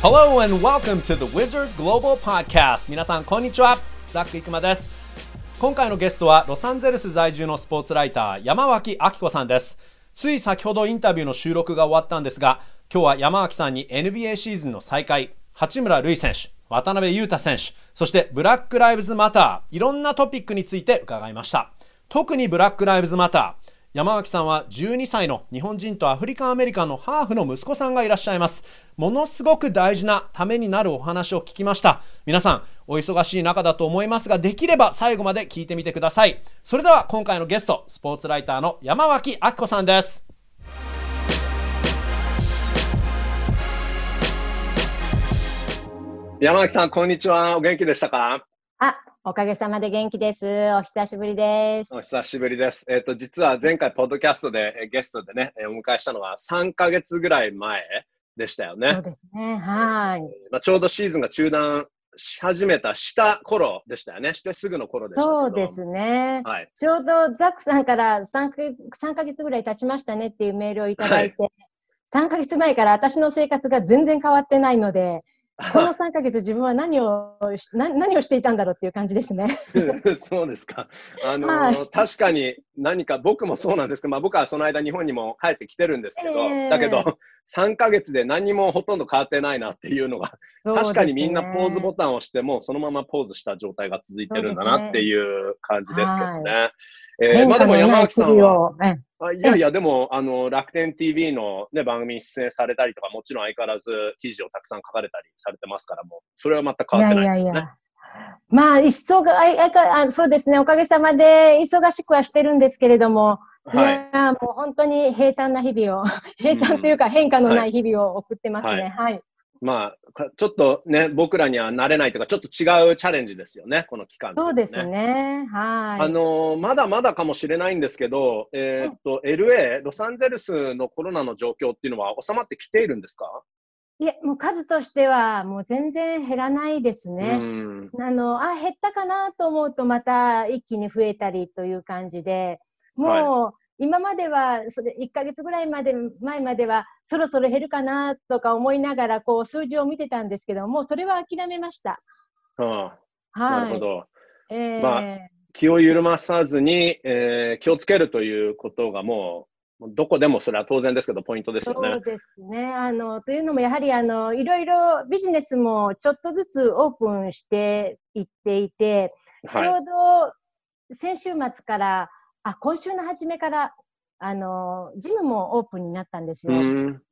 Hello and welcome to the Wizards Global Podcast. 皆さんこんにちは。ザック・イクマです。今回のゲストはロサンゼルス在住のスポーツライター山脇明子さんです。つい先ほどインタビューの収録が終わったんですが今日は山脇さんに NBA シーズンの再開八村塁選手渡辺裕太選手そしてブラック・ライブズ・マターいろんなトピックについて伺いました。特にブラック・ライブズ・マター山脇さんは12歳の日本人とアフリカンアメリカンのハーフの息子さんがいらっしゃいます。ものすごく大事なためになるお話を聞きました。皆さんお忙しい中だと思いますができれば最後まで聞いてみてください。それでは今回のゲストスポーツライターの山脇明子さんです。山脇さんこんにちは。お元気でしたか、おかげさまで元気です。お久しぶりです。お久しぶりです。えっ、と、実は前回、ポッドキャストで、えゲストでね、えお迎えしたのは3ヶ月ぐらい前でしたよね。そうですね。はい。まあ、ちょうどシーズンが中断し始めたした頃でしたよね。してすぐの頃でしたそうですね。はい。ちょうどザックさんから3ヶ月 ,3 ヶ月ぐらい経ちましたねっていうメールをいただいて、3ヶ月前から私の生活が全然変わってないので、この3ヶ月自分は何をし な何をしていたんだろうっていう感じですね。そうですか。あのはい確かに何か僕もそうなんですけど、まあ、僕はその間日本にも帰ってきてるんですけど、ええだけど3ヶ月で何もほとんど変わってないなっていうのが確かにみんなポーズボタンを押しても、そのままポーズした状態が続いてるんだなっていう感じですけどね。えー変まあでも山脇さんは、あいやいや、でもあの楽天 TV の、ね、番組に出演されたりとか、もちろん相変わらず記事をたくさん書かれたりされてますから、もうそれは全く変わってないですよね。まあ、一層があいあいかあそうですね、おかげさまで忙しくはしてるんですけれども、い、はい。やもう本当に平坦な日々を、平坦というか変化のない日々を送ってますね。はい。まあ、かちょっとね、僕らには慣れないというか、ちょっと違うチャレンジですよね、この期間、そうです。ね。はい。あのーまだまだかもしれないんですけど、えーっと、LA、ロサンゼルスのコロナの状況っていうのは収まってきているんですか？いえ、もう数としてはもう全然減らないですうね。ん。あの、あ、減ったかなと思うとまた一気に増えたりという感じで、もう、今までは、それ1ヶ月ぐらいまで、前までは、そろそろ減るかなとか思いながら、こう、数字を見てたんですけど、もうそれは諦めました。はあ、はい。なるほど。えーま気を緩まさずに、えー気をつけるということがもう、どこでもそれは当然ですけど、ポイントですよねそう。ですね。あの、というのも、やはり、あの、いろいろビジネスもちょっとずつオープンしていっていて、ちょはうど先週末から、あ、今週の初めから、あの、ジムもオープンになったんですよ。ん。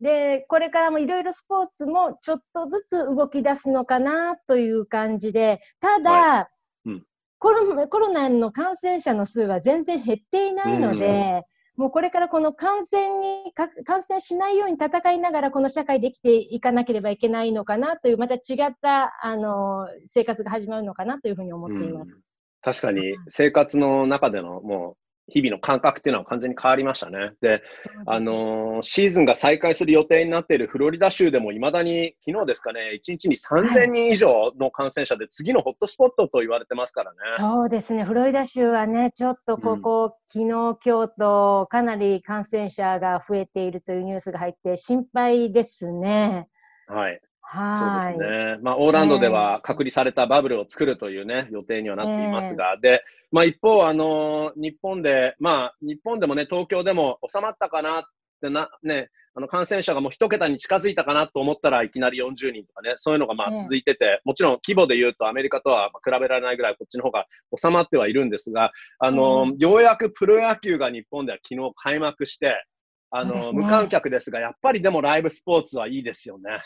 で、これからもいろいろスポーツもちょっとずつ動き出すのかなという感じで、ただ、はうんコロコロナの感染者の数は全然減っていないので、もうこれからこの感染にか、感染しないように戦いながらこの社会で生きていかなければいけないのかなという、また違った、あの、生活が始まるのかなというふうに思っています。うん確かに生活の中でのもう日々の感覚っていうのは完全に変わりましたね。で、あのーシーズンが再開する予定になっているフロリダ州でもいまだに昨日ですかね、1日に3000人以上の感染者で次のホットスポットと言われてますからね。そうですね、フロリダ州はね、ちょっとここ、昨日、今日とかなり感染者が増えているというニュースが入って、心配ですね。はい。そうはい。ですね。まあ、オーランドでは隔離されたバブルを作るというね、予定にはなっていますが、で、まあ、一方、あのー日本で、まあ、日本でもね、東京でも収まったかなってな、ね、あの感染者がもう一桁に近づいたかなと思ったらいきなり40人とかね、そういうのがまあええ続いてて、もちろん規模で言うとアメリカとはまあ比べられないぐらいこっちの方が収まってはいるんですが、あのーようやくプロ野球が日本では昨日開幕して、あの無観客ですが、やっぱりでもライブスポーツはいいですよね。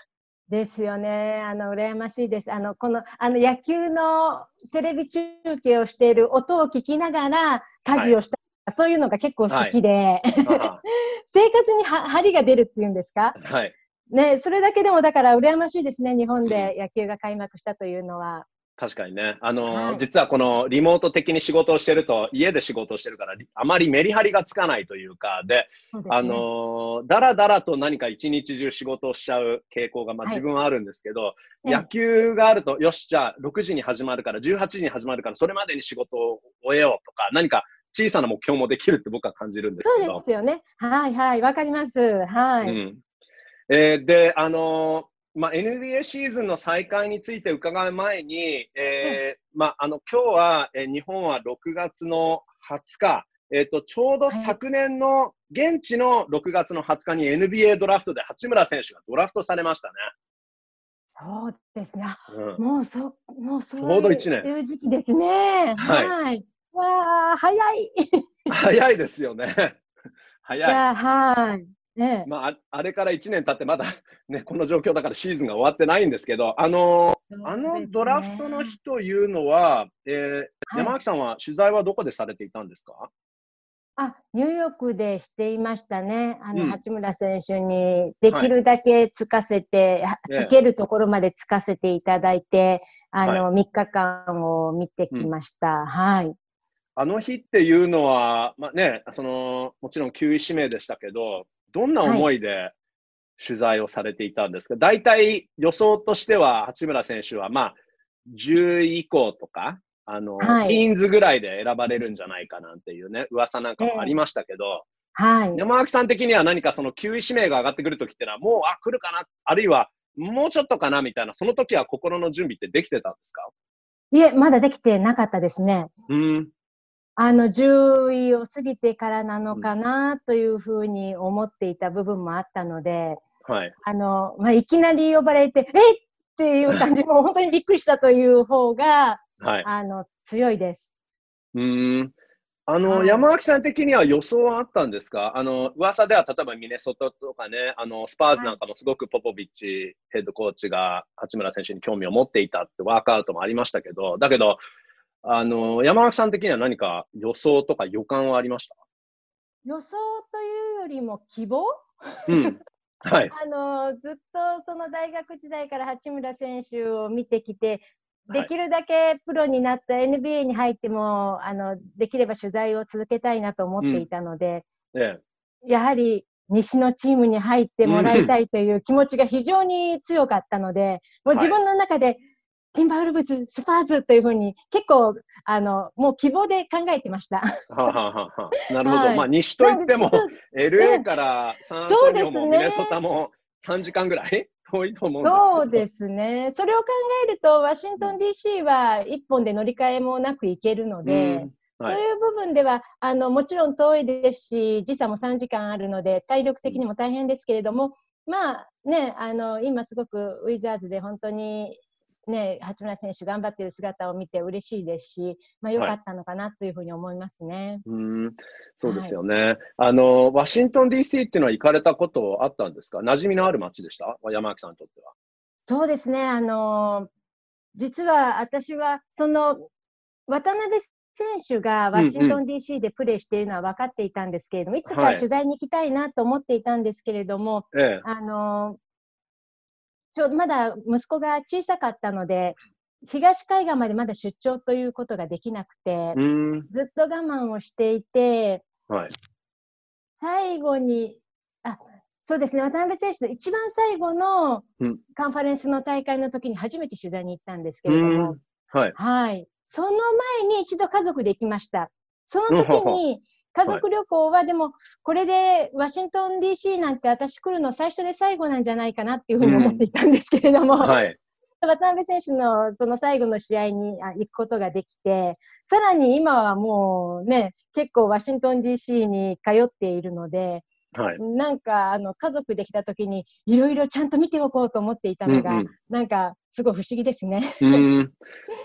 ですよね。あの、羨ましいです。あの、この、あの、野球のテレビ中継をしている音を聞きながら家事をしたり、そういうのが結構好きで、あ 生活には張りが出るっていうんですか？あはい。ね、それだけでもだから羨ましいですね。日本で野球が開幕したというのは。確かにね。あのーはい実はこのリモート的に仕事をしてると、家で仕事をしてるから、あまりメリハリがつかないというか、で、ですねあのーだらだらと何か一日中仕事をしちゃう傾向が、まあ、はい自分はあるんですけど、ええ野球があると、よし、じゃあ6時に始まるから、18時に始まるから、それまでに仕事を終えようとか、何か小さな目標もできるって僕は感じるんですけどそうで。すよね。はいはい。わかります。はい。うんえーで、あのーまあ、NBA シーズンの再開について伺う前に、えーまあ、あの今日は、えー日本は6月の20日、えーと、ちょうど昨年の、現地の6月の20日に NBA ドラフトで八村選手がドラフトされましたね。そうですね。あうん、もうそ、もうそうちょうど一年いう時期ですね。はいはい。わあ、早い。早いですよね。い早い。や、はい。ねまあ、ああれから1年経ってまだ、ね、この状況だからシーズンが終わってないんですけど、あのあのドラフトの日というのは、えーはい。山脇さんは取材はどこでされていたんですか？あ、ニューヨークでしていましたね。あの、うん。八村選手にできるだけつかせて、はええつけるところまでつかせていただいて、あの、3日間を見てきました。はい。あの日っていうのは、まあね、そのもちろん9位指名でしたけど、どんな思いで取材をされていたんですか、大体予想としては、八村選手は、まあ、10位以降とか、あの、はいティーンズぐらいで選ばれるんじゃないかなんていうね、噂なんかもありましたけど、はい。山脇さん的には何かその9位指名が上がってくるときってのは、もう、あ、来るかな、あるいは、もうちょっとかなみたいな、その時は心の準備ってできてたんですか？いえ、まだできてなかったですね。うん。あの、10位を過ぎてからなのかなというふうに思っていた部分もあったので、はい。あの、まあ、いきなり呼ばれて、えっ？っていう感じも本当にびっくりしたという方が、はい。あの、強いです。うーん。あの、はい山脇さん的には予想はあったんですか？あの、噂では例えばミネソタとかね、あの、スパーズなんかもすごくポポビッチヘッドコーチが八村選手に興味を持っていたってワークアウトもありましたけど、だけど、あの、山脇さん的には何か予想とか予感はありまし予想というよりも希望？たうん。はい。あの、ずっとその大学時代から八村選手を見てきて、できるだけプロになった NBA に入っても、あの、できれば取材を続けたいなと思っていたので、ええ。やはり西のチームに入ってもらいたいという気持ちが非常に強かったので、もう自分の中で、ティンバルブズ、スパーズというふうに結構、あの、もう希望で考えてました。はあ、はあはなるほど。はいまあ、西といっても、LA からサンアントニオもミネソタも3時間ぐらい？遠いと思うんですけど。そうですね。それを考えると、ワシントン DC は一本で乗り換えもなく行けるので、うんはいそういう部分では、あの、もちろん遠いですし、時差も3時間あるので、体力的にも大変ですけれども、まあね、あの、今すごくウィザーズで本当に、ね、八村選手頑張っている姿を見て嬉しいですし、まあ良かったのかなというふうに思いますね。うん、そうですよね、あの。ワシントン DC っていうのは行かれたことあったんですか？馴染みのある街でした？山脇さんにとっては。そうですね、あの実は私は、その、渡辺選手がワシントン DC でプレーしているのは分かっていたんですけれども、いつかはい取材に行きたいなと思っていたんですけれども、ええ。あのちょうどまだ息子が小さかったので、東海岸までまだ出張ということができなくて、うん。ずっと我慢をしていて、はい。最後に、あそうですね、渡辺選手の一番最後のうんカンファレンスの大会の時に初めて取材に行ったんですけうれども、ん。はい。はい。その前に一度家族で行きました。その時に、家族旅行はでも、これでワシントン DC なんて私来るの最初で最後なんじゃないかなっていうふうに思っていたんですけれども、はい。渡辺選手のその最後の試合にあ行くことができて、さらに今はもうね、結構ワシントン DC に通っているので、はい。なんかあの家族できた時にいろいろちゃんと見ておこうと思っていたのが、うんうんなんかすごい不思議ですね。うん。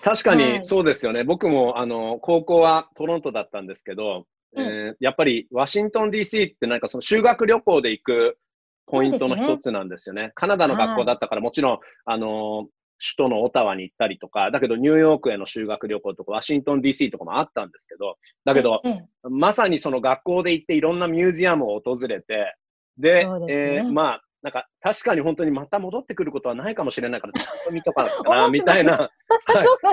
確かに はいそうですよね。僕も、あの、高校はトロントだったんですけど、うん。えーやっぱりワシントン DC ってなんかその修学旅行で行くポイントの一つなんですよね。カナダの学校だったからもちろん、あの、首都のオタワに行ったりとか、だけどニューヨークへの修学旅行とかワシントン DC とかもあったんですけど、だけど、ええまさにその学校で行っていろんなミュージアムを訪れて、で、ですね。えーまあ、なんか確かに本当にまた戻ってくることはないかもしれないから、ちゃんと見とかなきゃな、みたいな。はい。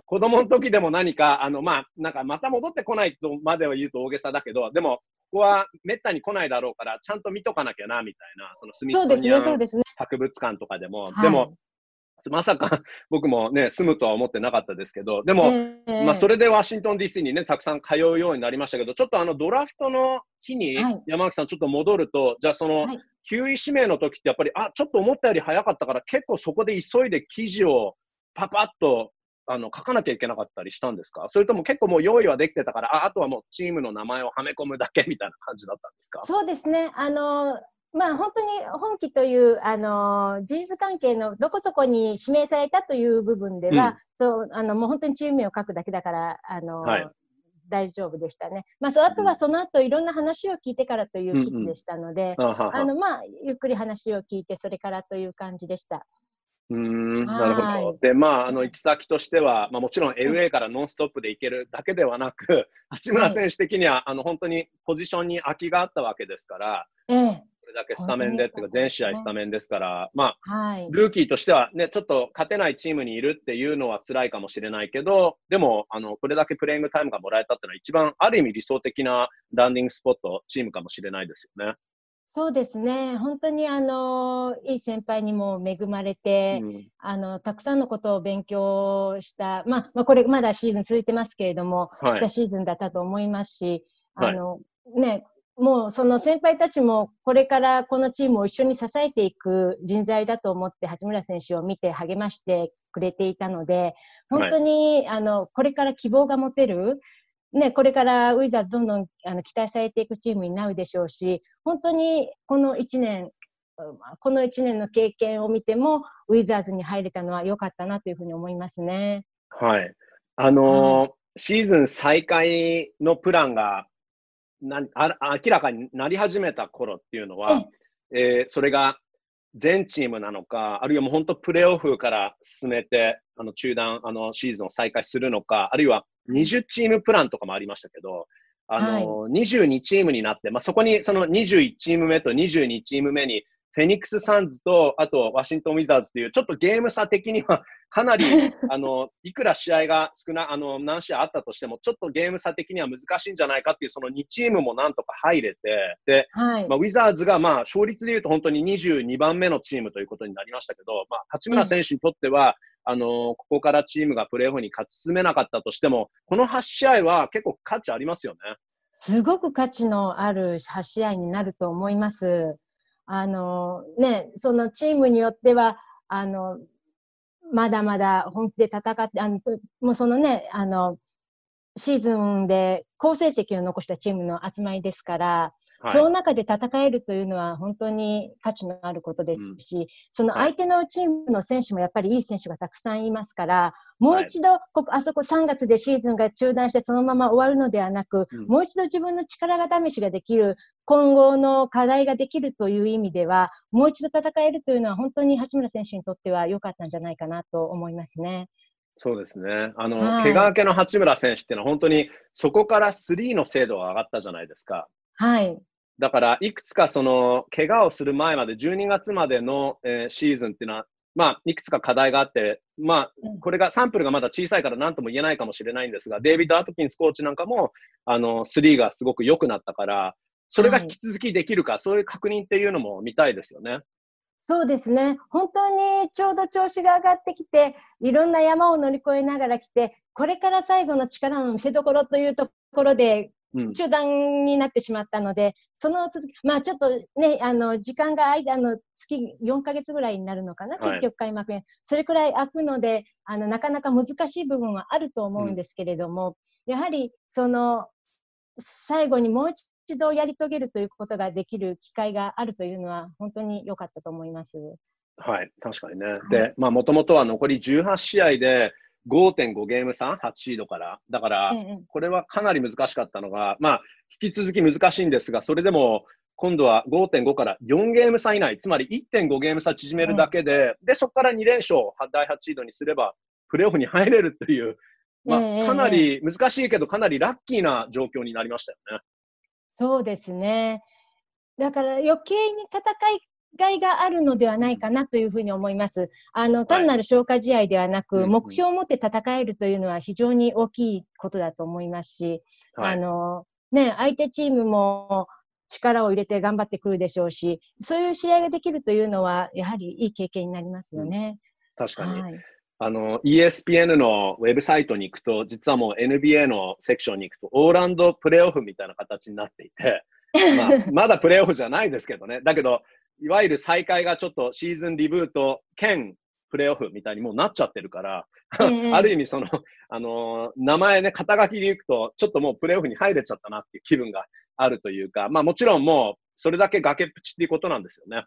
子供の時でも何か、あの、まあ、なんかまた戻ってこないとまでは言うと大げさだけど、でも、ここはめったに来ないだろうから、ちゃんと見とかなきゃな、みたいな、そのスミそうですね、ソニア。博物館とかでも、はい。でも、まさか僕もね、住むとは思ってなかったですけど、でも、えー、まあ、それでワシントン DC にね、たくさん通うようになりましたけど、ちょっとあのドラフトの日に、山脇さん、ちょっと戻ると、じゃあその、9位指名の時ってやっぱり、あ、ちょっと思ったより早かったから、結構そこで急いで記事をパパッとあの書かなきゃいけなかったりしたんですか？それとも結構もう用意はできてたから、ああとはもうチームの名前をはめ込むだけみたいな感じだったんですか？そうですね。あのまあ、本当に本気という、あの事実関係のどこそこに指名されたという部分では、うん、そうあのもう本当にチーム名を書くだけだから、あの、はい、大丈夫でしたね。まあ、そあとはその後いろんな話を聞いてからという記事でしたので、あのまあ、ゆっくり話を聞いて、それからという感じでした。うんなるほど。で、まあ、あの行き先としては、まあ、もちろん LA からノンストップで行けるだけではなく、八村選手的には、はい、あの本当にポジションに空きがあったわけですから、ええ、れだけスタメンでっていうか、全試合スタメンですから、まあ、はい、ルーキーとしてはね、ちょっと勝てないチームにいるっていうのは辛いかもしれないけど、でも、あの、これだけプレイングタイムがもらえたっていうのは、一番ある意味理想的なランディングスポット、チームかもしれないですよね。そうですね。本当にあの、いい先輩にも恵まれて、うん、あの、たくさんのことを勉強した、まあ、まあ、これまだシーズン続いてますけれども、はい、したシーズンだったと思いますし、あの、はい、ね、もうその先輩たちもこれからこのチームを一緒に支えていく人材だと思って八村選手を見て励ましてくれていたので、本当に、はい、あのこれから希望が持てる、ね、これからウィザーズどんどんあの期待されていくチームになるでしょうし、本当にこの1年、この1年の経験を見ても、ウィザーズに入れたのは良かったなというふうに思いますね。はい。あのーうん、シーズン再開のプランがなあ明らかになり始めた頃っていうのは、えー、それが全チームなのか、あるいはもう本当プレーオフから進めて、あの中断、あのシーズンを再開するのか、あるいは20チームプランとかもありましたけど、あの、はい、22チームになって、まあ、そこにその21チーム目と22チーム目にフェニックス・サンズと、あとワシントン・ウィザーズという、ちょっとゲーム差的には かなり、あの、いくら試合が少な、あの、何試合あったとしても、ちょっとゲーム差的には難しいんじゃないかっていう、その2チームもなんとか入れて、で、はい、まあ、ウィザーズが、まあ、勝率で言うと本当に22番目のチームということになりましたけど、まあ、八村選手にとっては、うん、あの、ここからチームがプレーオフに勝ち進めなかったとしても、この8試合は結構価値ありますよね。すごく価値のある8試合になると思います。あのね、そのチームによっては、あの、まだまだ本気で戦って、あの、もうそのね、あの、シーズンで好成績を残したチームの集まりですから、はい、その中で戦えるというのは本当に価値のあることですし、うん、その相手のチームの選手もやっぱりいい選手がたくさんいますから、もう一度、ここ、あそこ3月でシーズンが中断してそのまま終わるのではなく、うん、もう一度自分の力が試しができる、今後の課題ができるという意味では、もう一度戦えるというのは本当に八村選手にとっては良かったんじゃないかなと思いますね。そうですね。あの、はい、怪我明けの八村選手っていうのは本当にそこからスリーの精度が上がったじゃないですか。はい。だから、いくつかその、怪我をする前まで、12月までの、えー、シーズンっていうのは、まあ、いくつか課題があって、まあ、これが、サンプルがまだ小さいから何とも言えないかもしれないんですが、デイビッド・アトキンスコーチなんかも、あの、スリーがすごく良くなったから、それが引き続きできるか、はい、そういう確認っていうのも見たいですよね。そうですね。本当にちょうど調子が上がってきて、いろんな山を乗り越えながら来て、これから最後の力の見せ所というところで、中断になってしまったので、うん、その続き、まあちょっとね、あの、時間が間の月4ヶ月ぐらいになるのかな、結局開幕に。それくらい空くので、あの、なかなか難しい部分はあると思うんですけれども、うん、やはり、その、最後にもう一度やり遂げるということができる機会があるというのは、本当に良かったと思います。はい、確かにね。はい、で、まあ、もともとは残り18試合で、5.5ゲーム差、8シードから。だから、これはかなり難しかったのが、まあ、引き続き難しいんですが、それでも、今度は5.5から4ゲーム差以内、つまり1.5ゲーム差縮めるだけで、で、そこから2連勝、第8シードにすれば、プレーオフに入れるという、まあ、かなり難しいけど、かなりラッキーな状況になりましたよね。そうですね。だから余計に戦いがいがあるのではないかなというふうに思います。あの、単なる消化試合ではなく、はい、目標を持って戦えるというのは非常に大きいことだと思いますし、はい、あの、ね、相手チームも力を入れて頑張ってくるでしょうし、そういう試合ができるというのは、やはりいい経験になりますよね。確かに。はい、あの、ESPN のウェブサイトに行くと、実はもう NBA のセクションに行くと、オーランドプレーオフみたいな形になっていて、まあ、まだプレーオフじゃないですけどね。だけど、いわゆる再開がちょっとシーズンリブート兼プレーオフみたいにもうなっちゃってるから、ある意味その、あのー、名前ね、肩書きでいくと、ちょっともうプレーオフに入れちゃったなっていう気分があるというか、まあもちろんもう、それだけ崖っぷちっていうことなんですよね。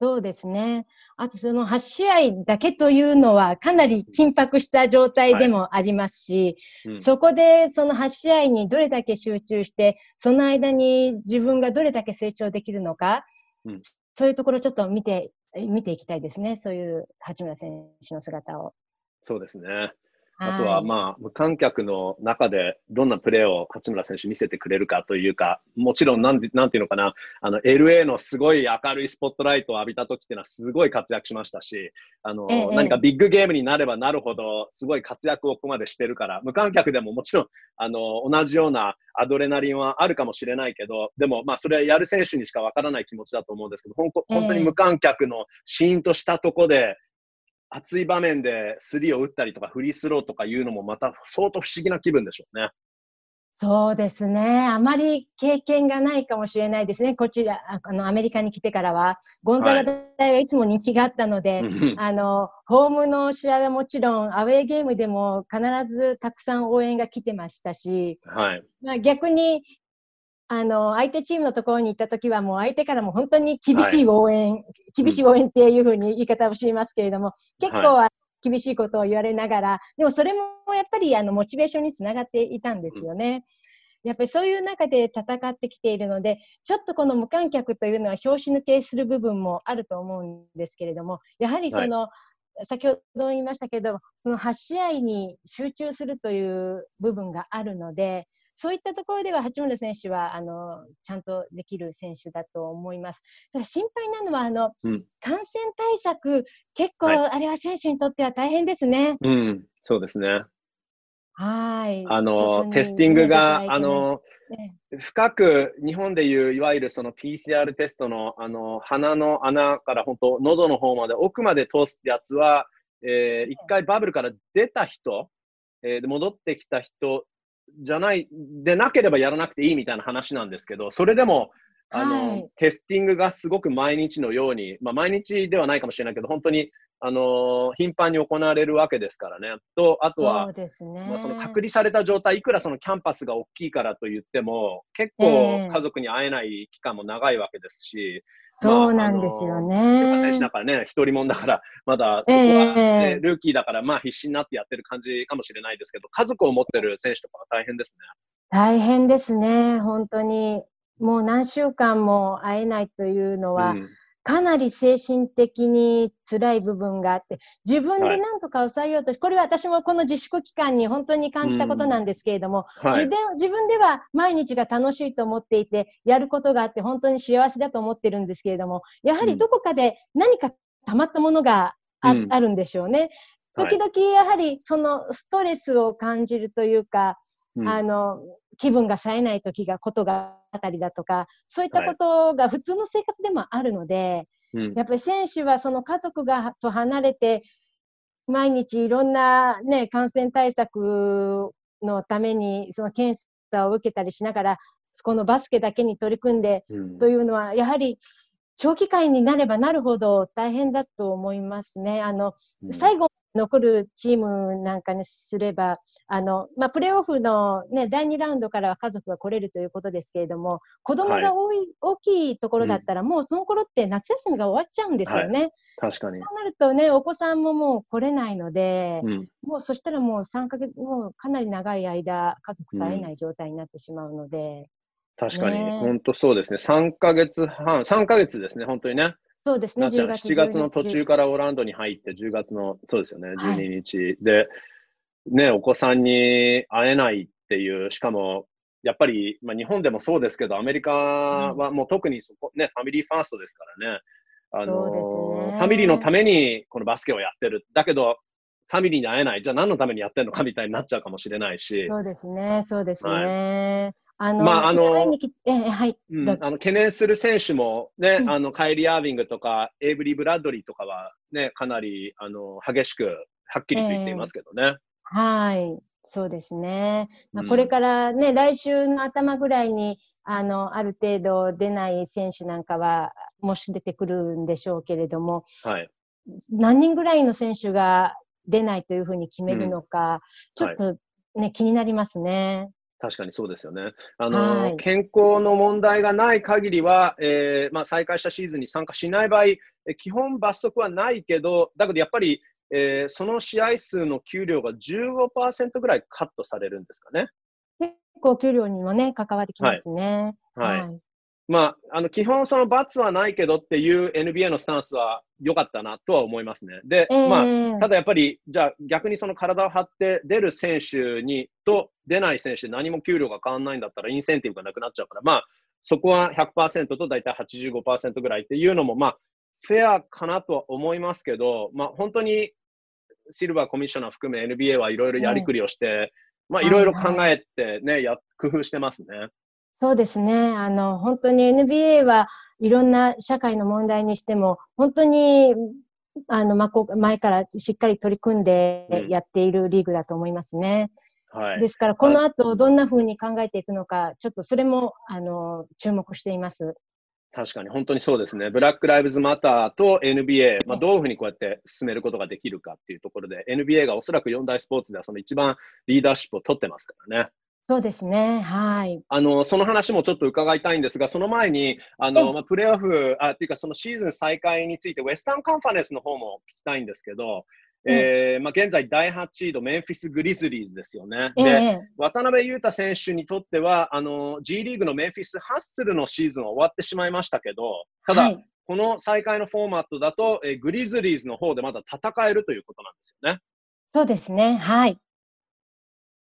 そうですね。あとその8試合だけというのはかなり緊迫した状態でもありますし、はいうん、そこでその8試合にどれだけ集中して、その間に自分がどれだけ成長できるのか、うん、そういうところちょっと見て、見ていきたいですね。そういう八村選手の姿を。そうですね。あとは、まあ、無観客の中でどんなプレーを八村選手見せてくれるかというか、もちろんなん、なんていうのかな、あの、LA のすごい明るいスポットライトを浴びた時っていうのはすごい活躍しましたし、あの、ええ、何かビッグゲームになればなるほど、すごい活躍をここまでしてるから、無観客でももちろん、あの、同じようなアドレナリンはあるかもしれないけど、でも、まあ、それはやる選手にしかわからない気持ちだと思うんですけど、本当に無観客のシーンとしたとこで、熱い場面でスリーを打ったりとかフリースローとかいうのもまた相当不思議な気分でしょうね。そうですね。あまり経験がないかもしれないですね。こちら、あの、アメリカに来てからは。ゴンザガ大はいつも人気があったので、はい、あの、ホームの試合はもちろん、アウェーゲームでも必ずたくさん応援が来てましたし、はい。まあ、逆にあの、相手チームのところに行った時はもう相手からも本当に厳しい応援、はい、厳しい応援っていうふうに言い方をしますけれども、結構は厳しいことを言われながら、でもそれもやっぱりあの、モチベーションにつながっていたんですよね。やっぱりそういう中で戦ってきているので、ちょっとこの無観客というのは拍子抜けする部分もあると思うんですけれども、やはりその、はい、先ほど言いましたけど、その8試合に集中するという部分があるので、そういったところでは八村選手はあのちゃんとできる選手だと思います。ただ心配なのはあの、うん、感染対策、結構、あれは選手にとっては大変ですね。うん、そうですね。はい。あの、テスティングが、あの、ね、深く日本でいういわゆるその PCR テストのあの鼻の穴から本当喉の方まで奥まで通すやつは、えー、一回バブルから出た人、えー、戻ってきた人じゃない、でなければやらなくていいみたいな話なんですけど、それでも、あの、はい、テスティングがすごく毎日のように、まあ毎日ではないかもしれないけど、本当にあの頻繁に行われるわけですからね。と、あとは、そうですね、まあ、その隔離された状態、いくらそのキャンパスが大きいからと言っても、結構家族に会えない期間も長いわけですし、そうなんですよね。シュ選手だからね、一人もんだから、まだそこは、ね、ルーキーだから、まあ必死になってやってる感じかもしれないですけど、家族を持ってる選手とかは大変ですね。大変ですね、本当に。もう何週間も会えないというのは、うんかなり精神的に辛い部分があって、自分で何とか抑えようとし、はい、これは私もこの自粛期間に本当に感じたことなんですけれども、はい、自分では毎日が楽しいと思っていて、やることがあって本当に幸せだと思ってるんですけれども、やはりどこかで何か溜まったものがあうん、あるんでしょうね。時々やはりそのストレスを感じるというか、うん、あの、気分が冴えない時が、ことがあったりだとか、そういったことが普通の生活でもあるので、はい、やっぱり選手はその家族がと離れて、毎日いろんなね、感染対策のために、その検査を受けたりしながら、このバスケだけに取り組んで、というのは、やはり長期間になればなるほど大変だと思いますね。あの、最後残るチームなんかにすれば、あの、まあ、プレーオフのね、第2ラウンドからは家族が来れるということですけれども、子供が多い、はい、大きいところだったら、もうその頃って夏休みが終わっちゃうんですよね。はい、確かに。そうなるとね、お子さんももう来れないので、うん、もうそしたらもう3ヶ月、もうかなり長い間、家族と会えない状態になってしまうので。うん、確かに、ね、本当そうですね。3ヶ月半、3ヶ月ですね、本当にね。そうですね、10月。7月の途中からオランドに入って、10月の、そうですよね、12日、はい、で、ね、お子さんに会えないっていう、しかも、やっぱり、まあ、日本でもそうですけど、アメリカはもう特にそこ、ね、ファミリーファーストですからね。あの、ね、ファミリーのためにこのバスケをやってる。だけど、ファミリーに会えない。じゃあ何のためにやってるのかみたいになっちゃうかもしれないし。そうですね、そうですね。はいあの、まああのええはい、あの懸念する選手もね、うんあのカイリー・アービングとかエイブリー・ブラッドリーとかはね、かなりあの激しく、はっきりと言っていますけどね。はい、そうですね。まあうんこれからね、来週の頭ぐらいに、あの、ある程度出ない選手なんかは、もし出てくるんでしょうけれども、はい。何人ぐらいの選手が出ないというふうに決めるのか、ちょはいっとね、気になりますね。確かにそうですよね。あの、はい健康の問題がない限りは、えーまあ、再開したシーズンに参加しない場合、え基本罰則はないけど、だけどやっぱり、えーその試合数の給料が15%ぐらいカットされるんですかね。結構給料にもね、関わってきますね。はい。まあ、あの基本、その罰はないけどっていう NBA のスタンスは良かったなとは思いますね。で、ええまあ、ただやっぱり、じゃあ逆にその体を張って出る選手にと出ない選手で何も給料が変わらないんだったらインセンティブがなくなっちゃうから、まあ、そこは100%と大体85%ぐらいっていうのも、まあ、フェアかなとは思いますけど、まあ、本当にシルバーコミッショナー含め NBA はいろいろやりくりをして、まあ、いろいろ考えてね、や、工夫してますね。そうですね。あの、本当に NBA はいろんな社会の問題にしても、本当に、あの、まこ前からしっかり取り組んでうんやっているリーグだと思いますね。はい。ですから、この後どんな風に考えていくのか、ちょっとそれも、あの、注目しています。確かに、本当にそうですね。ブラック・ライブズ・マターと NBA、まあ、どういうふうにこうやって進めることができるかっていうところで、NBA がおそらく四大スポーツではその一番リーダーシップを取ってますからね。そうですね。はい。あの、その話もちょっと伺いたいんですが、その前に、あえの、まあ、プレーオフ、あ、っていうかそのシーズン再開について、ウェスタンカンファレンスの方も聞きたいんですけど、えーまあ、現在第8シード、メンフィス・グリズリーズですよね。で、ええ渡辺裕太選手にとっては、あの、G リーグのメンフィス・ハッスルのシーズンは終わってしまいましたけど、ただ、はいこの再開のフォーマットだと、えーグリズリーズの方でまだ戦えるということなんですよね。そうですね。はい。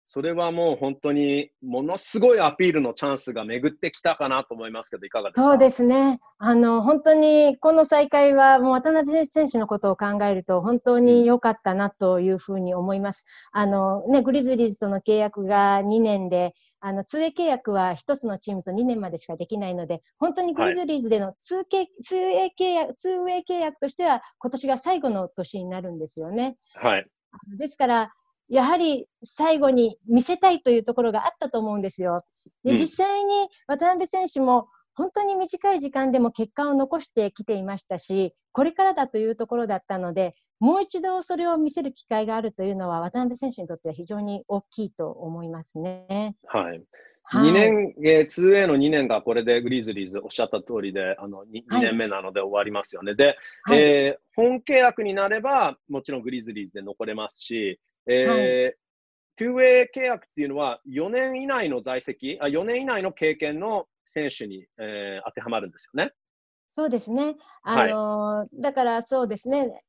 それはもう本当にものすごいアピールのチャンスが巡ってきたかなと思いますけど、いかがですか？そうですね。あの、本当にこの大会は、もう渡辺選手のことを考えると、本当に良かったなというふうに思います。あの、ね、グリズリーズとの契約が2年で、あの、通営契約は1つのチームと2年までしかできないので、本当にグリズリーズでの通契、通営契約、通営契約としては、今年が最後の年になるんですよね。はい。ですから、やはり最後に見せたいというところがあったと思うんですよ。で、うん実際に渡辺選手も本当に短い時間でも結果を残してきていましたし、これからだというところだったので、もう一度それを見せる機会があるというのは渡辺選手にとっては非常に大きいと思いますね。はい。はい2年、えー、2A の2年がこれでグリズリーズおっしゃった通りで、あの 2, はい年目なので終わりますよね。で、はいえー本契約になれば、もちろんグリズリーズで残れますし、えー 2A 契約っていうのは4年以内の在籍、あ4年以内の経験の選手に、えー当てはまるんですよね。そうですね。あのだからそうですね。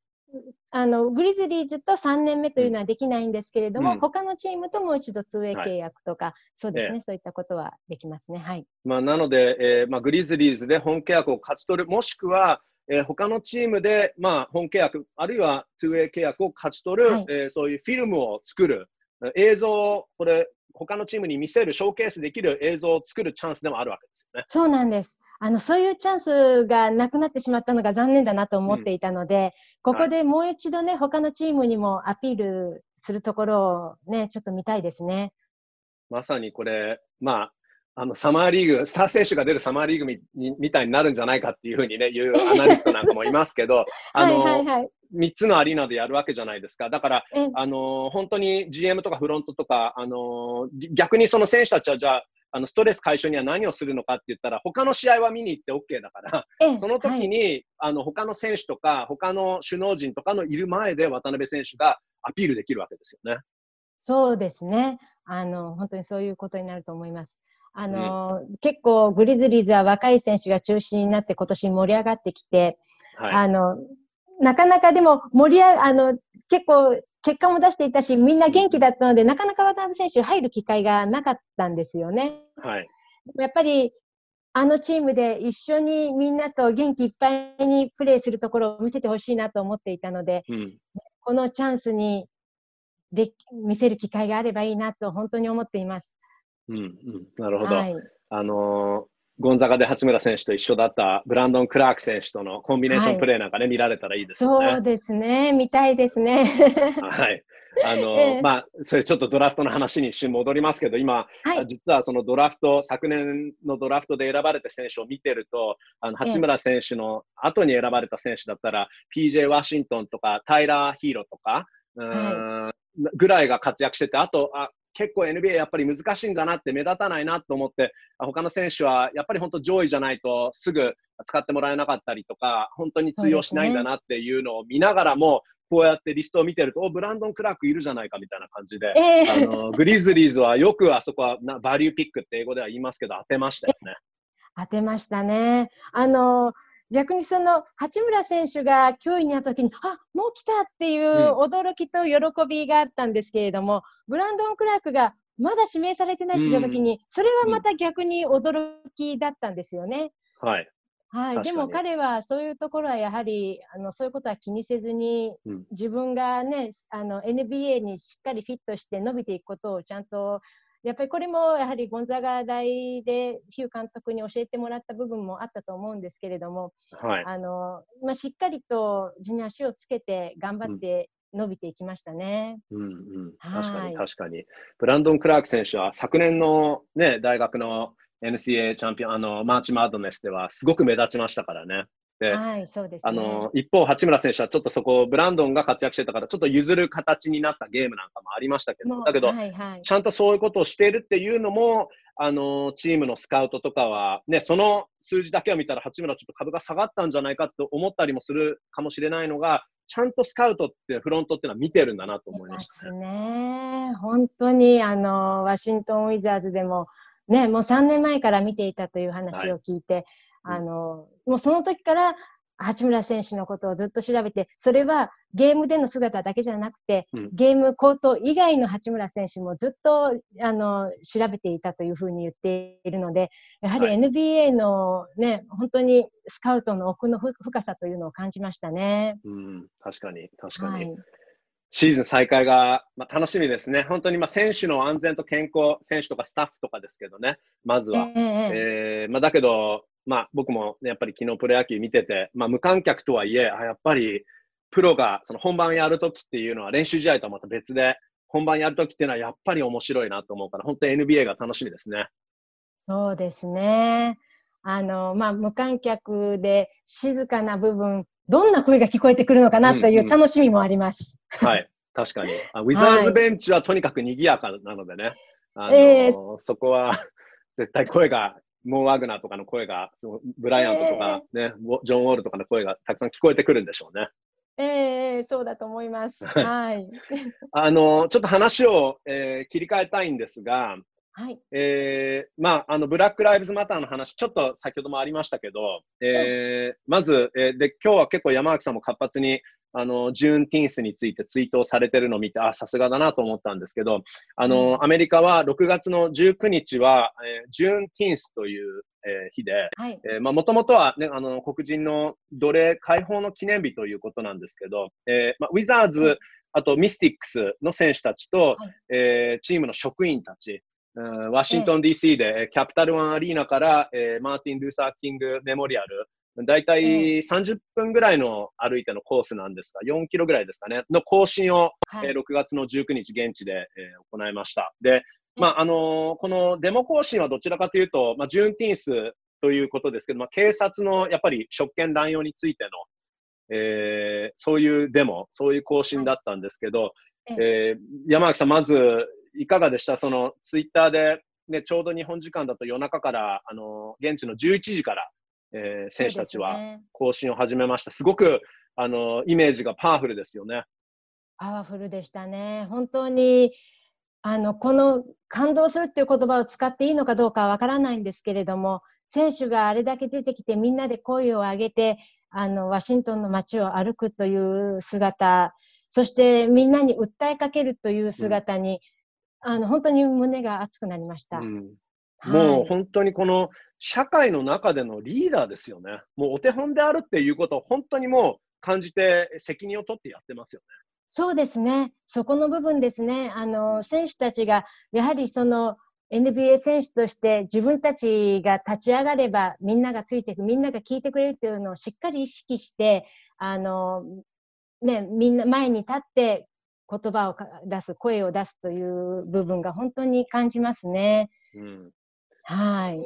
あのグリズリーズと3年目というのはできないんですけれども、うん他のチームともう一度 2way はい契約とか、そうですね、えそういったことはできますね。はい。まあ、なので、えーまあ、グリズリーズで本契約を勝ち取る、もしくは、えー他のチームで、まあ、本契約、あるいは 2way 契約を勝ち取る、はいえーそういうフィルムを作る、えー映像を、これ、他のチームに見せる、ショーケースできる映像を作るチャンスでもあるわけですよね。そうなんです。あの、そういうチャンスがなくなってしまったのが残念だなと思っていたので、ここでもう一度ね、他のチームにもアピールするところをね、ちょっと見たいですね。まさにこれ、まあ、あのサマーリーグ、スター選手が出るサマーリーグみにみたいになるんじゃないかっていうふうにね、言うアナリストなんかもいますけど、あ はいの、はいはい。3つのアリーナでやるわけじゃないですか。だから、えあのー本当に GM とかフロントとか、あの逆にその選手たちはじゃあ、あのストレス解消には何をするのかって言ったら、他の試合は見に行って OK だから、えその時に、あの他の選手とか、他の首脳陣とかのいる前で渡辺選手がアピールできるわけですよね。そうですね。あの、本当にそういうことになると思います。あの、結構グリズリーズは若い選手が中心になって今年盛り上がってきて、はい。あの、なかなかでも盛り上が、あの、結構結果も出していたし、みんな元気だったので、なかなか渡辺選手入る機会がなかったんですよね。はい。やっぱり、あのチームで一緒にみんなと元気いっぱいにプレーするところを見せてほしいなと思っていたので、うん。このチャンスにで見せる機会があればいいなと本当に思っています。うん、うん、なるほど。はい、あのーゴンザガで八村選手と一緒だったブランドン・クラーク選手とのコンビネーションプレーなんかね、はい、見られたらいいですよね。そうですね、見たいですね。はい。あの、えー、まあ、それちょっとドラフトの話に一瞬戻りますけど、今、はい、実はそのドラフト、昨年のドラフトで選ばれた選手を見てると、あの八村選手の後に選ばれた選手だったら、えー、PJ ワシントンとか、タイラー・ヒーローとか、うん、はい、ぐらいが活躍してて、あと、あ結構 NBA やっぱり難しいんだなって目立たないなと思って、他の選手はやっぱり本当上位じゃないとすぐ使ってもらえなかったりとか、本当に通用しないんだなっていうのを見ながらも、こうやってリストを見てると、おブランドン・クラークいるじゃないかみたいな感じで、えー、あのグリズリーズはよくあそこはなバリューピックって英語では言いますけど、当てましたよね。当てましたね。あの逆にその八村選手が脅威になった時に、あもう来たっていう驚きと喜びがあったんですけれども、うん、ブランドン・クラークがまだ指名されてないって言った時に、うん、それはまた逆に驚きだったんですよね。はい。はい、でも彼はそういうところはやはりあのそういうことは気にせずに、うん、自分がねあの NBA にしっかりフィットして伸びていくことをちゃんとやっぱりこれもやはりゴンザガ大でヒュー監督に教えてもらった部分もあったと思うんですけれども、はいあのまあ、しっかりと地に足をつけて頑張って伸びていきましたね。うんうん、確かに確かに。ブランドン・クラーク選手は昨年の、ね、大学の NCAA チャンピオン、あのマーチ・マッドネスではすごく目立ちましたからね。で、はい、そうです、ね、あの一方、八村選手はちょっとそこ、ブランドンが活躍してたから、ちょっと譲る形になったゲームなんかもありましたけど、だけど、はいはい、ちゃんとそういうことをしているっていうのも、あのチームのスカウトとかは、ね、その数字だけを見たら、八村ちょっと株が下がったんじゃないかと思ったりもするかもしれないのが、ちゃんとスカウトってフロントっていうのは見てるんだなと思いました。ね。ね。本当にあのワシントン・ウィザーズでも、ね、もう3年前から見ていたという話を聞いて、はいあの、もうその時から八村選手のことをずっと調べて、それはゲームでの姿だけじゃなくて、うん、ゲームコート以外の八村選手もずっとあの調べていたというふうに言っているので、やはり NBA のね、はい、本当にスカウトの奥の深さというのを感じましたね。うん、確かに、確かに。はいシーズン再開が、まあ、楽しみですね。本当にまあ選手の安全と健康、選手とかスタッフとかですけどね、まずは。えー、えー、まあ、だけど、まあ、僕も、ね、やっぱり昨日プロ野球見てて、まあ、無観客とはいえ、あやっぱりプロがその本番やるときっていうのは練習試合とはまた別で、本番やるときっていうのはやっぱり面白いなと思うから、本当に NBA が楽しみですね。そうですね。あの、まあ、無観客で静かな部分、どんな声が聞こえてくるのかなという楽しみもあります。うんうん、はい、確かに。あウィザーズベンチはとにかく賑やかなのでね。あのえー、そこは絶対声がモー・ワグナーとかの声が、ブライアントとかね、ジョン・ウォールとかの声がたくさん聞こえてくるんでしょうね。ええー、そうだと思います。はい。あの、ちょっと話を、えー、切り替えたいんですが、はい。えー、まあ、あの、ブラック・ライブズ・マターの話、ちょっと先ほどもありましたけど、えー、まず、えー、で、今日は結構山脇さんも活発にあの、ジューンティンスについてツイートをされてるのを見て、あ、さすがだなと思ったんですけど、あの、うん、アメリカは6月の19日は、えー、ジューンティンスという、えー、日で、はい、えー、まあ、もともとはね、あの、黒人の奴隷解放の記念日ということなんですけど、えー、まあ、ウィザーズ、あとミスティックスの選手たちと、はい、えー、チームの職員たち、ワシントン DC で、キャピタルワンアリーナから、えー、マーティン・ルーサー・キング・メモリアル、だいたい30分ぐらいの歩いてのコースなんですが、4キロぐらいですかね、の更新を、はい、えー、6月の19日現地で、えー、行いました。で、まあ、あのー、このデモ更新はどちらかというと、まあ、ジューンティーンスということですけど、まあ、警察のやっぱり職権乱用についての、えー、そういうデモ、そういう更新だったんですけど、はい、えー、山脇さん、まずいかがでした？そのツイッターで、ね、ちょうど日本時間だと夜中から、あのー、現地の11時から、えー、選手たちは更新を始めました。すごくあのイメージがパワフルですよね。パワフルでしたね。本当にあのこの感動するっていう言葉を使っていいのかどうかはわからないんですけれども、選手があれだけ出てきてみんなで声を上げてあのワシントンの街を歩くという姿、そしてみんなに訴えかけるという姿に、うん、あの本当に胸が熱くなりました。うんもう本当にこの社会の中でのリーダーですよね。もうお手本であるっていうことを本当にもう感じて責任を取ってやってますよね。そうですね。そこの部分ですね。あの、選手たちが、やはりその、NBA 選手として自分たちが立ち上がればみんながついていく、みんなが聞いてくれるっていうのをしっかり意識して、あの、ね、みんな前に立って言葉を出す、声を出すという部分が本当に感じますね。うん、はい。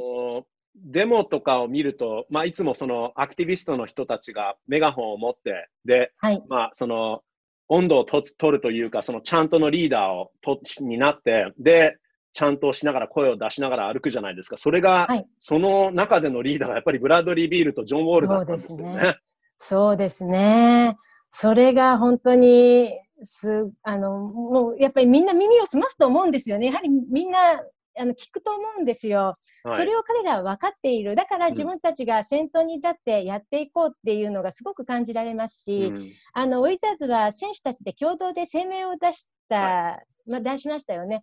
デモとかを見ると、まあ、いつもそのアクティビストの人たちがメガホンを持って、で、はい、まあ、その温度をと取るというか、そのちゃんとのリーダーをとになって、で、ちゃんとしながら声を出しながら歩くじゃないですか。それが、はい、その中でのリーダーがやっぱりブラッドリー・ビールとジョン・ウォールだったんですよね。そうですね。それが本当にす、あの、もうやっぱりみんな耳を澄ますと思うんですよね。やはりみんなあの聞くと思うんですよ、はい、それを彼らは分かっている、だから自分たちが先頭に立ってやっていこうっていうのがすごく感じられますし、うん、あのウィザーズは選手たちで共同で声明を出した、はい、まあ、出しましたよね。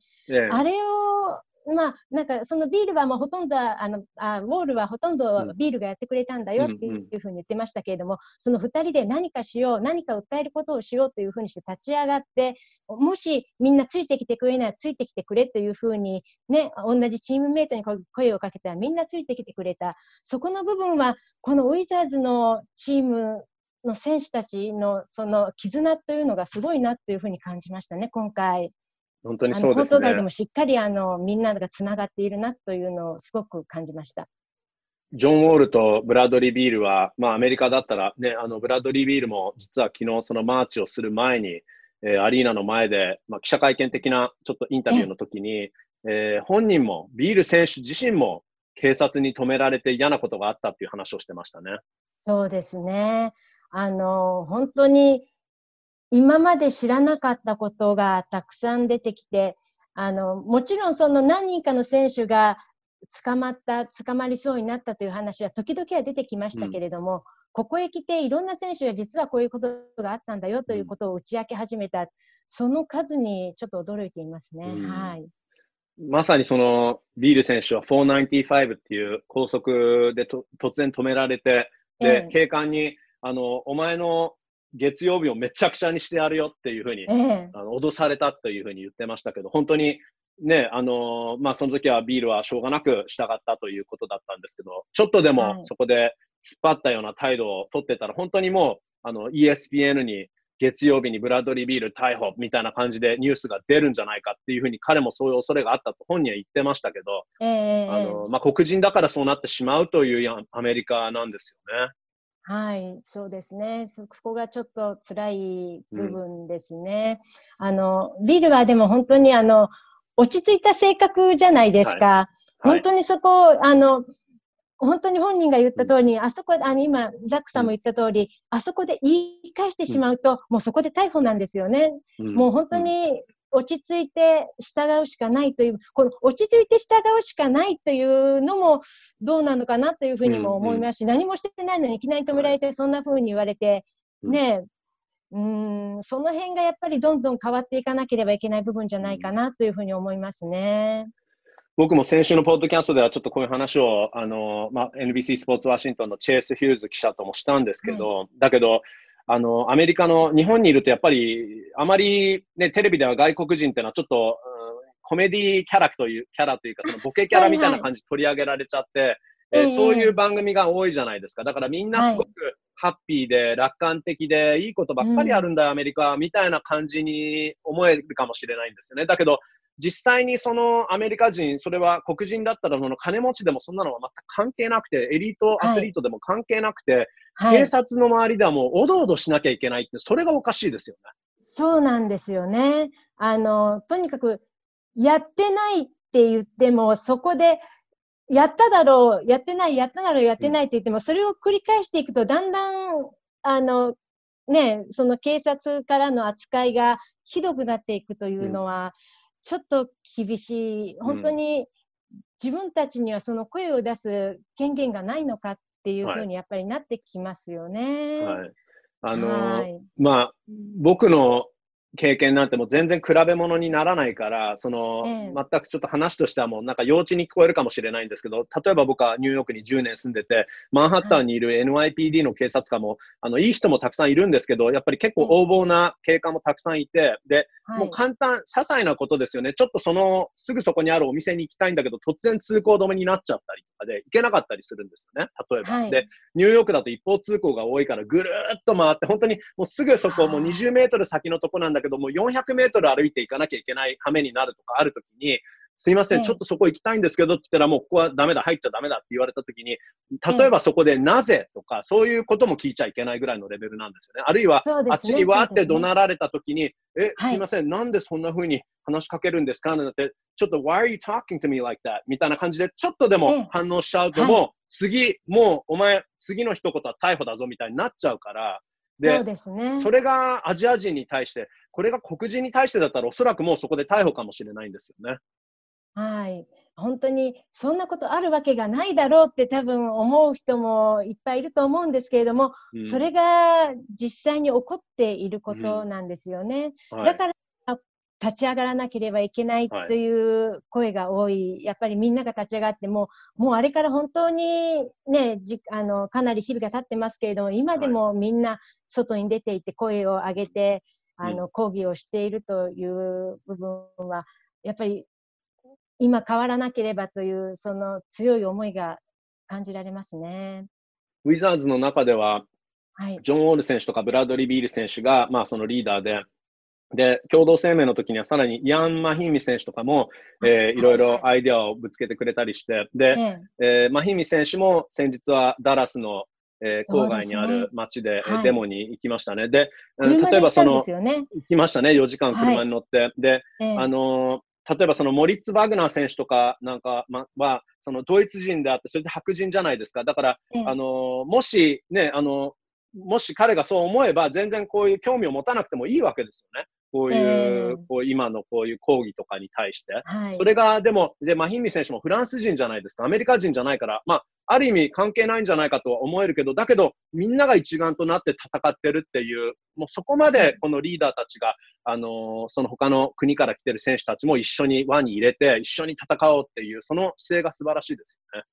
あれをまあ、なんかそのビールはもうほとんどあのあ、ウォールはほとんどビールがやってくれたんだよっていうふうに言ってましたけれども、その2人で何かしよう、何か訴えることをしようというふうにして立ち上がって、もしみんなついてきてくれるならついてきてくれというふうに、ね、同じチームメイトに声をかけたらみんなついてきてくれた。そこの部分は、このウィザーズのチームの選手たちのその絆というのがすごいなというふうに感じましたね、今回。本当にそうですね。放送外でもしっかりあのみんながつながっているなというのをすごく感じました。ジョン・ウォールとブラッドリー・ビールは、まあ、アメリカだったら、ね、あのブラッドリー・ビールも実は昨日そのマーチをする前に、えー、アリーナの前で、まあ、記者会見的なちょっとインタビューの時に、えー、本人も、ビール選手自身も警察に止められて嫌なことがあったっていう話をしてましたね。そうですね。あの、本当に今まで知らなかったことがたくさん出てきて、あの、もちろんその何人かの選手が捕まった、捕まりそうになったという話は時々は出てきましたけれども、うん、ここへ来ていろんな選手が実はこういうことがあったんだよということを打ち明け始めた、その数にちょっと驚いていますね。うん、はい。まさにそのビール選手は495っていう高速でと突然止められて、で、ええ、警官に、あの、お前の月曜日をめちゃくちゃにしてやるよっていうふうに、ええ、あの脅されたというふうに言ってましたけど、本当にね、あのー、まあ、その時はビールはしょうがなく従ったということだったんですけど、ちょっとでもそこで突っ張ったような態度を取ってたら、本当にもう、あの、ESPN に月曜日にブラッドリー・ビール逮捕みたいな感じでニュースが出るんじゃないかっていうふうに彼もそういう恐れがあったと本人は言ってましたけど、えー、あのまあ、黒人だからそうなってしまうというアメリカなんですよね。はい、そうですね。そこがちょっと辛い部分ですね。うん、あの、ビルはでも本当にあの、落ち着いた性格じゃないですか。はい、本当にそこ、あの、本当に本人が言った通り、うん、あそこ、あの、今、ザックさんも言った通り、うん、あそこで言い返してしまうと、もうそこで逮捕なんですよね。もう本当に落ち着いて従うしかないという、この落ち着いて従うしかないというのもどうなのかなというふうにも思いますし、うん。うん、何もしてないのにいきなり止められて、そんなふうに言われて、ね、うん、その辺がやっぱりどんどん変わっていかなければいけない部分じゃないかなというふうに思いますね。僕も先週のポッドキャストではちょっとこういう話をあの、まあ、NBC スポーツワシントンのチェイス・ヒューズ記者ともしたんですけど、はい、だけど、あの、アメリカの、日本にいるとやっぱり、あまりね、テレビでは外国人っていうのはちょっと、うん、コメディキャラという、キャラというか、そのボケキャラみたいな感じで取り上げられちゃって、はいはい、えー、そういう番組が多いじゃないですか。だからみんなすごくハッピーで楽観的で、いいことばっかりあるんだよ、アメリカ、みたいな感じに思えるかもしれないんですよね。だけど、実際にそのアメリカ人、それは黒人だったらその金持ちでもそんなのは全く関係なくて、エリートアスリートでも関係なくて、はい、警察の周りではもうおどおどしなきゃいけないって、それがおかしいですよね。そうなんですよね。あの、とにかく、やってないって言っても、そこで、やっただろう、やってない、やっただろう、やってないって言っても、うん、それを繰り返していくと、だんだん、あの、ね、その警察からの扱いがひどくなっていくというのは、ちょっと厳しい、本当に自分たちにはその声を出す権限がないのかっていうふうにやっぱりなってきますよね。はい。あのーはい、まあ、僕の経験なんてもう全然比べ物にならないから、その、ええ全くちょっと話としてはもうなんか幼稚に聞こえるかもしれないんですけど、例えば僕はニューヨークに10年住んでて、マンハッタンにいる NYPD の警察官も、あの、いい人もたくさんいるんですけど、やっぱり結構横暴な警官もたくさんいて、で、はいもう簡単、些細なことですよね。ちょっとその、すぐそこにあるお店に行きたいんだけど、突然通行止めになっちゃったりとかで、行けなかったりするんですよね。例えば。はいで、ニューヨークだと一方通行が多いから、ぐるーっと回って、本当にもうすぐそこ、もうあー20メートル先のとこなんだけど、もう400メートル歩いていかなきゃいけない羽目になるとかあるときに、すいません、ええ。ちょっとそこ行きたいんですけどって言ったら、もうここはダメだ、入っちゃダメだって言われたときに、例えばそこでなぜとか、そういうことも聞いちゃいけないぐらいのレベルなんですよね。あるいは、あっちにわーって怒鳴られたときに、え、はい。すいません、なんでそんな風に話しかけるんですか？なんて、ちょっと、why are you talking to me like that? みたいな感じで、ちょっとでええ。も反応しちゃうと、はいもう、次、もう、お前、次の一言は逮捕だぞみたいになっちゃうから、でそうですね。それがアジア人に対して、これが黒人に対してだったら、おそらくもうそこで逮捕かもしれないんですよね。はい。本当にそんなことあるわけがないだろうって多分思う人もいっぱいいると思うんですけれども、うんそれが実際に起こっていることなんですよね。はいだから立ち上がらなければいけないという声が多い、やっぱりみんなが立ち上がっても、もうあれから本当にね、じあのかなり日々が経ってますけれども、今でもみんな外に出ていって声を上げて、あの抗議をしているという部分は、やっぱり今変わらなければという、その強い思いが感じられますね。ウィザーズの中では、はい。ジョン・ウォール選手とかブラッドリー・ビール選手が、まあ、そのリーダーで、で、共同声明の時にはさらにイアン・マヒーミ選手とかも、えーいろいろアイデアをぶつけてくれたりして、で、えええーマヒーミ選手も先日はダラスの、えー郊外にある街で、デモに行きましたね。で、例えばその。行きましたね、4時間車に乗って。で、ええあのー例えばそのモリッツ・バグナー選手とかなんか、ま、は、そのドイツ人であって、それで白人じゃないですか。だから、ええあのーもしね、あのーもし彼がそう思えば、全然こういう興味を持たなくてもいいわけですよね。こういう、ええこう今のこういう抗議とかに対して。はい。それが、でも、で、マヒンミ選手もフランス人じゃないですか。アメリカ人じゃないから、まあ、ある意味関係ないんじゃないかとは思えるけど、だけど、みんなが一丸となって戦ってるっていう、もうそこまでこのリーダーたちが、あのーその他の国から来てる選手たちも一緒に輪に入れて、一緒に戦おうっていう、その姿勢が素晴らしいですよね。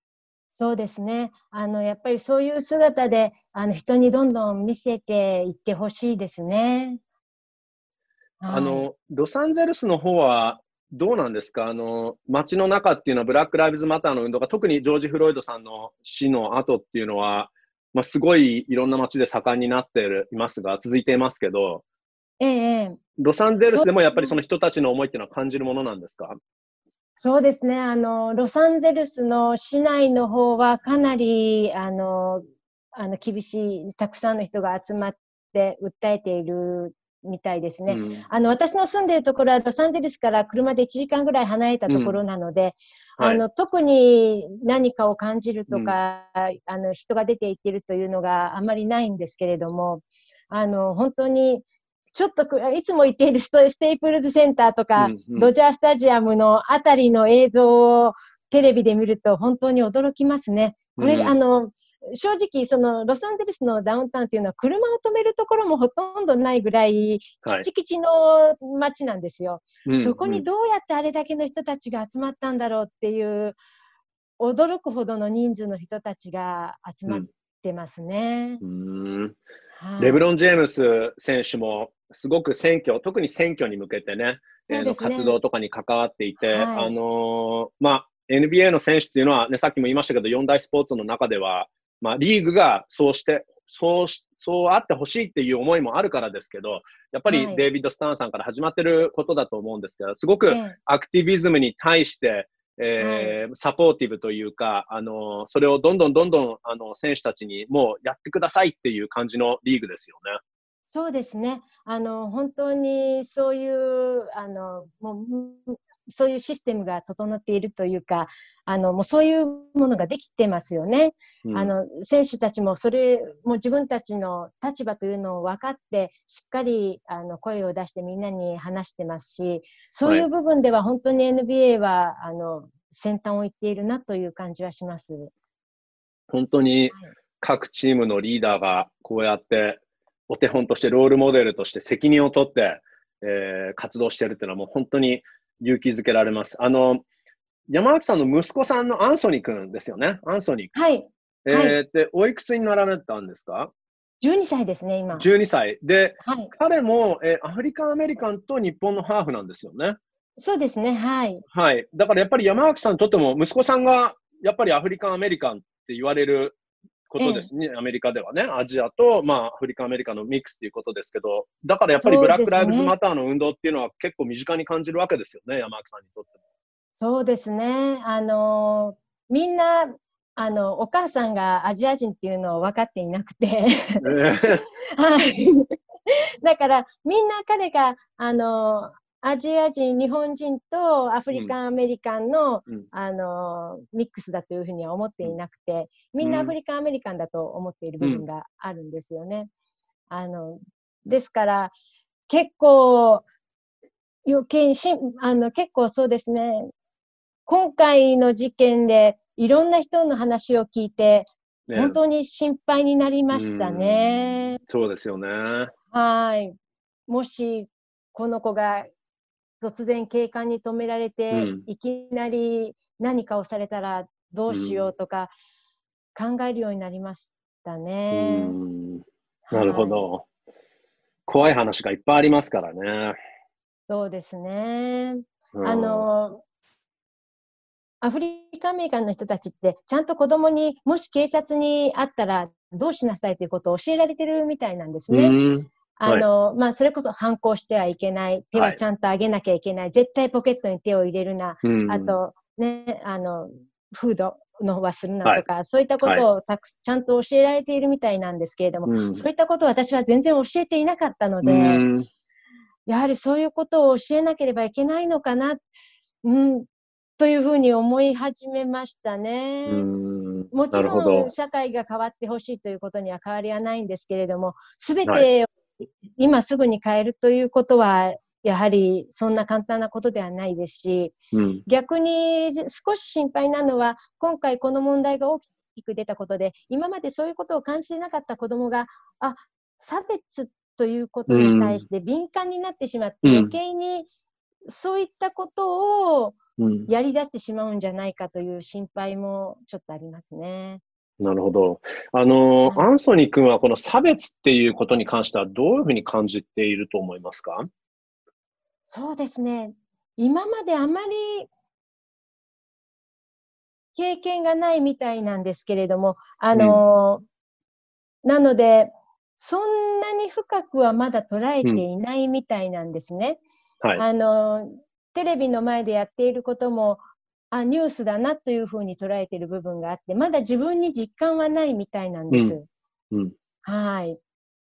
そうですね。あの、やっぱりそういう姿で、あの、人にどんどん見せていってほしいですね。はい。あの、ロサンゼルスの方は、どうなんですか？あの、街の中っていうのは、ブラック・ライブズ・マターの運動が、特にジョージ・フロイドさんの死の後っていうのは、まあ、すごいいろんな街で盛んになっていますが、続いていますけど、ええええ。ロサンゼルスでもやっぱりその人たちの思いっていうのは感じるものなんですか？そうですね。あの、ロサンゼルスの市内の方はかなり、あの、あの、厳しい、たくさんの人が集まって訴えているみたいですね。うん。あの、私の住んでいるところはロサンゼルスから車で1時間ぐらい離れたところなので、はい。あの、特に何かを感じるとか、あの、人が出ていってるというのがあまりないんですけれども、あの、本当に、ちょっとくいつも行っているストステイプルズセンターとか、うんうん。ドジャースタジアムのあたりの映像をテレビで見ると本当に驚きますね。これ、うん。あの、正直、その、ロサンゼルスのダウンタウンっていうのは車を止めるところもほとんどないぐらい、はい。キチキチの街なんですよ。うんそこにどうやってあれだけの人たちが集まったんだろうっていう、驚くほどの人数の人たちが集まってますね。うん。はい。レブロン・ジェームス選手も、すごく選挙、特に選挙に向けてね、えーの活動とかに関わっていて、はい。あのーまあ、NBA の選手っていうのは、ね、さっきも言いましたけど、四大スポーツの中では、まあ、リーグがそうして、そうし、そうあってほしいっていう思いもあるからですけど、やっぱりはいデイビッド・スターンさんから始まってることだと思うんですけど、すごくええアクティビズムに対して、えーサポーティブというか、あのそれをどんどんどんどんあの選手たちにもうやってくださいっていう感じのリーグですよね。そうですね。あの、本当にそういう、あの、もう、そういうシステムが整っているというか、あの、もうそういうものができてますよね。うんあの、選手たちもそれ、もう自分たちの立場というのを分かって、しっかり、あの、声を出してみんなに話してますし、そういう部分では本当に NBA は、あの、先端を行っているなという感じはします。本当に各チームのリーダーがこうやってお手本としてロールモデルとして責任を取って、えー、活動してるっていうのはもう本当に勇気づけられます。あの、山脇さんの息子さんのアンソニー君ですよね。アンソニーはい。えー、はい、で、おいくつになられたんですか？12歳ですね、今。12歳。で、はい、彼も、えー、アフリカンアメリカンと日本のハーフなんですよね。そうですね、はい。はい。だからやっぱり山脇さんにとっても、息子さんがやっぱりアフリカンアメリカンって言われることですね、ええ、アメリカではね、アジアと、まあ、アフリカ、アメリカのミックスっていうことですけど、だからやっぱりブラック・ライブズ・マターの運動っていうのは結構身近に感じるわけですよね、山脇さんにとっても。そうですね。あのー、みんな、あの、お母さんがアジア人っていうのを分かっていなくて。はい。だから、みんな彼が、あのー、アジア人、日本人とアフリカンアメリカンの、うん、あの、ミックスだというふうには思っていなくて、みんなアフリカンアメリカンだと思っている部分があるんですよね。うん、あの、ですから、結構、余計にし、あの、結構そうですね、今回の事件でいろんな人の話を聞いて、ね、本当に心配になりましたね。そうですよね。はい。もし、この子が突然警官に止められて、うん、いきなり何かをされたらどうしようとか考えるようになりましたね。なるほど、はい、怖い話がいっぱいありますからね。そうですね。あの、アフリカアメリカンの人たちって、ちゃんと子供にもし警察に会ったらどうしなさいということを教えられてるみたいなんですね。あの、はい、まあ、それこそ反抗してはいけない。手はちゃんと上げなきゃいけない。はい、絶対ポケットに手を入れるな。うん、あと、ね、あの、フードのはするなとか、はい、そういったことをたくちゃんと教えられているみたいなんですけれども、うん、そういったことを私は全然教えていなかったので、うん、やはりそういうことを教えなければいけないのかな、うん、というふうに思い始めましたね。もちろん社会が変わってほしいということには変わりはないんですけれども、すべてを今すぐに変えるということは、やはりそんな簡単なことではないですし、うん、逆に少し心配なのは、今回この問題が大きく出たことで、今までそういうことを感じてなかった子どもが、あ差別ということに対して敏感になってしまって、うん、余計にそういったことをやり出してしまうんじゃないかという心配もちょっとありますね。なるほど。あの、アンソニー君はこの差別っていうことに関してはどういうふうに感じていると思いますか？そうですね。今まであまり経験がないみたいなんですけれども、あの、うん、なので、そんなに深くはまだ捉えていないみたいなんですね。うん、はい、あの、テレビの前でやっていることも、あ、ニュースだなというふうに捉えている部分があって、まだ自分に実感はないみたいなんです。うん。うん、はい。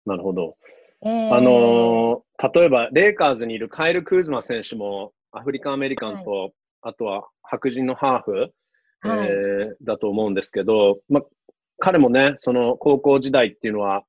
なるほど。えー、あのー、例えば、レイカーズにいるカエル・クーズマ選手も、アフリカン・アメリカンと、はい、あとは白人のハーフ、はい、えー、だと思うんですけど、ま、彼もね、その高校時代っていうのは、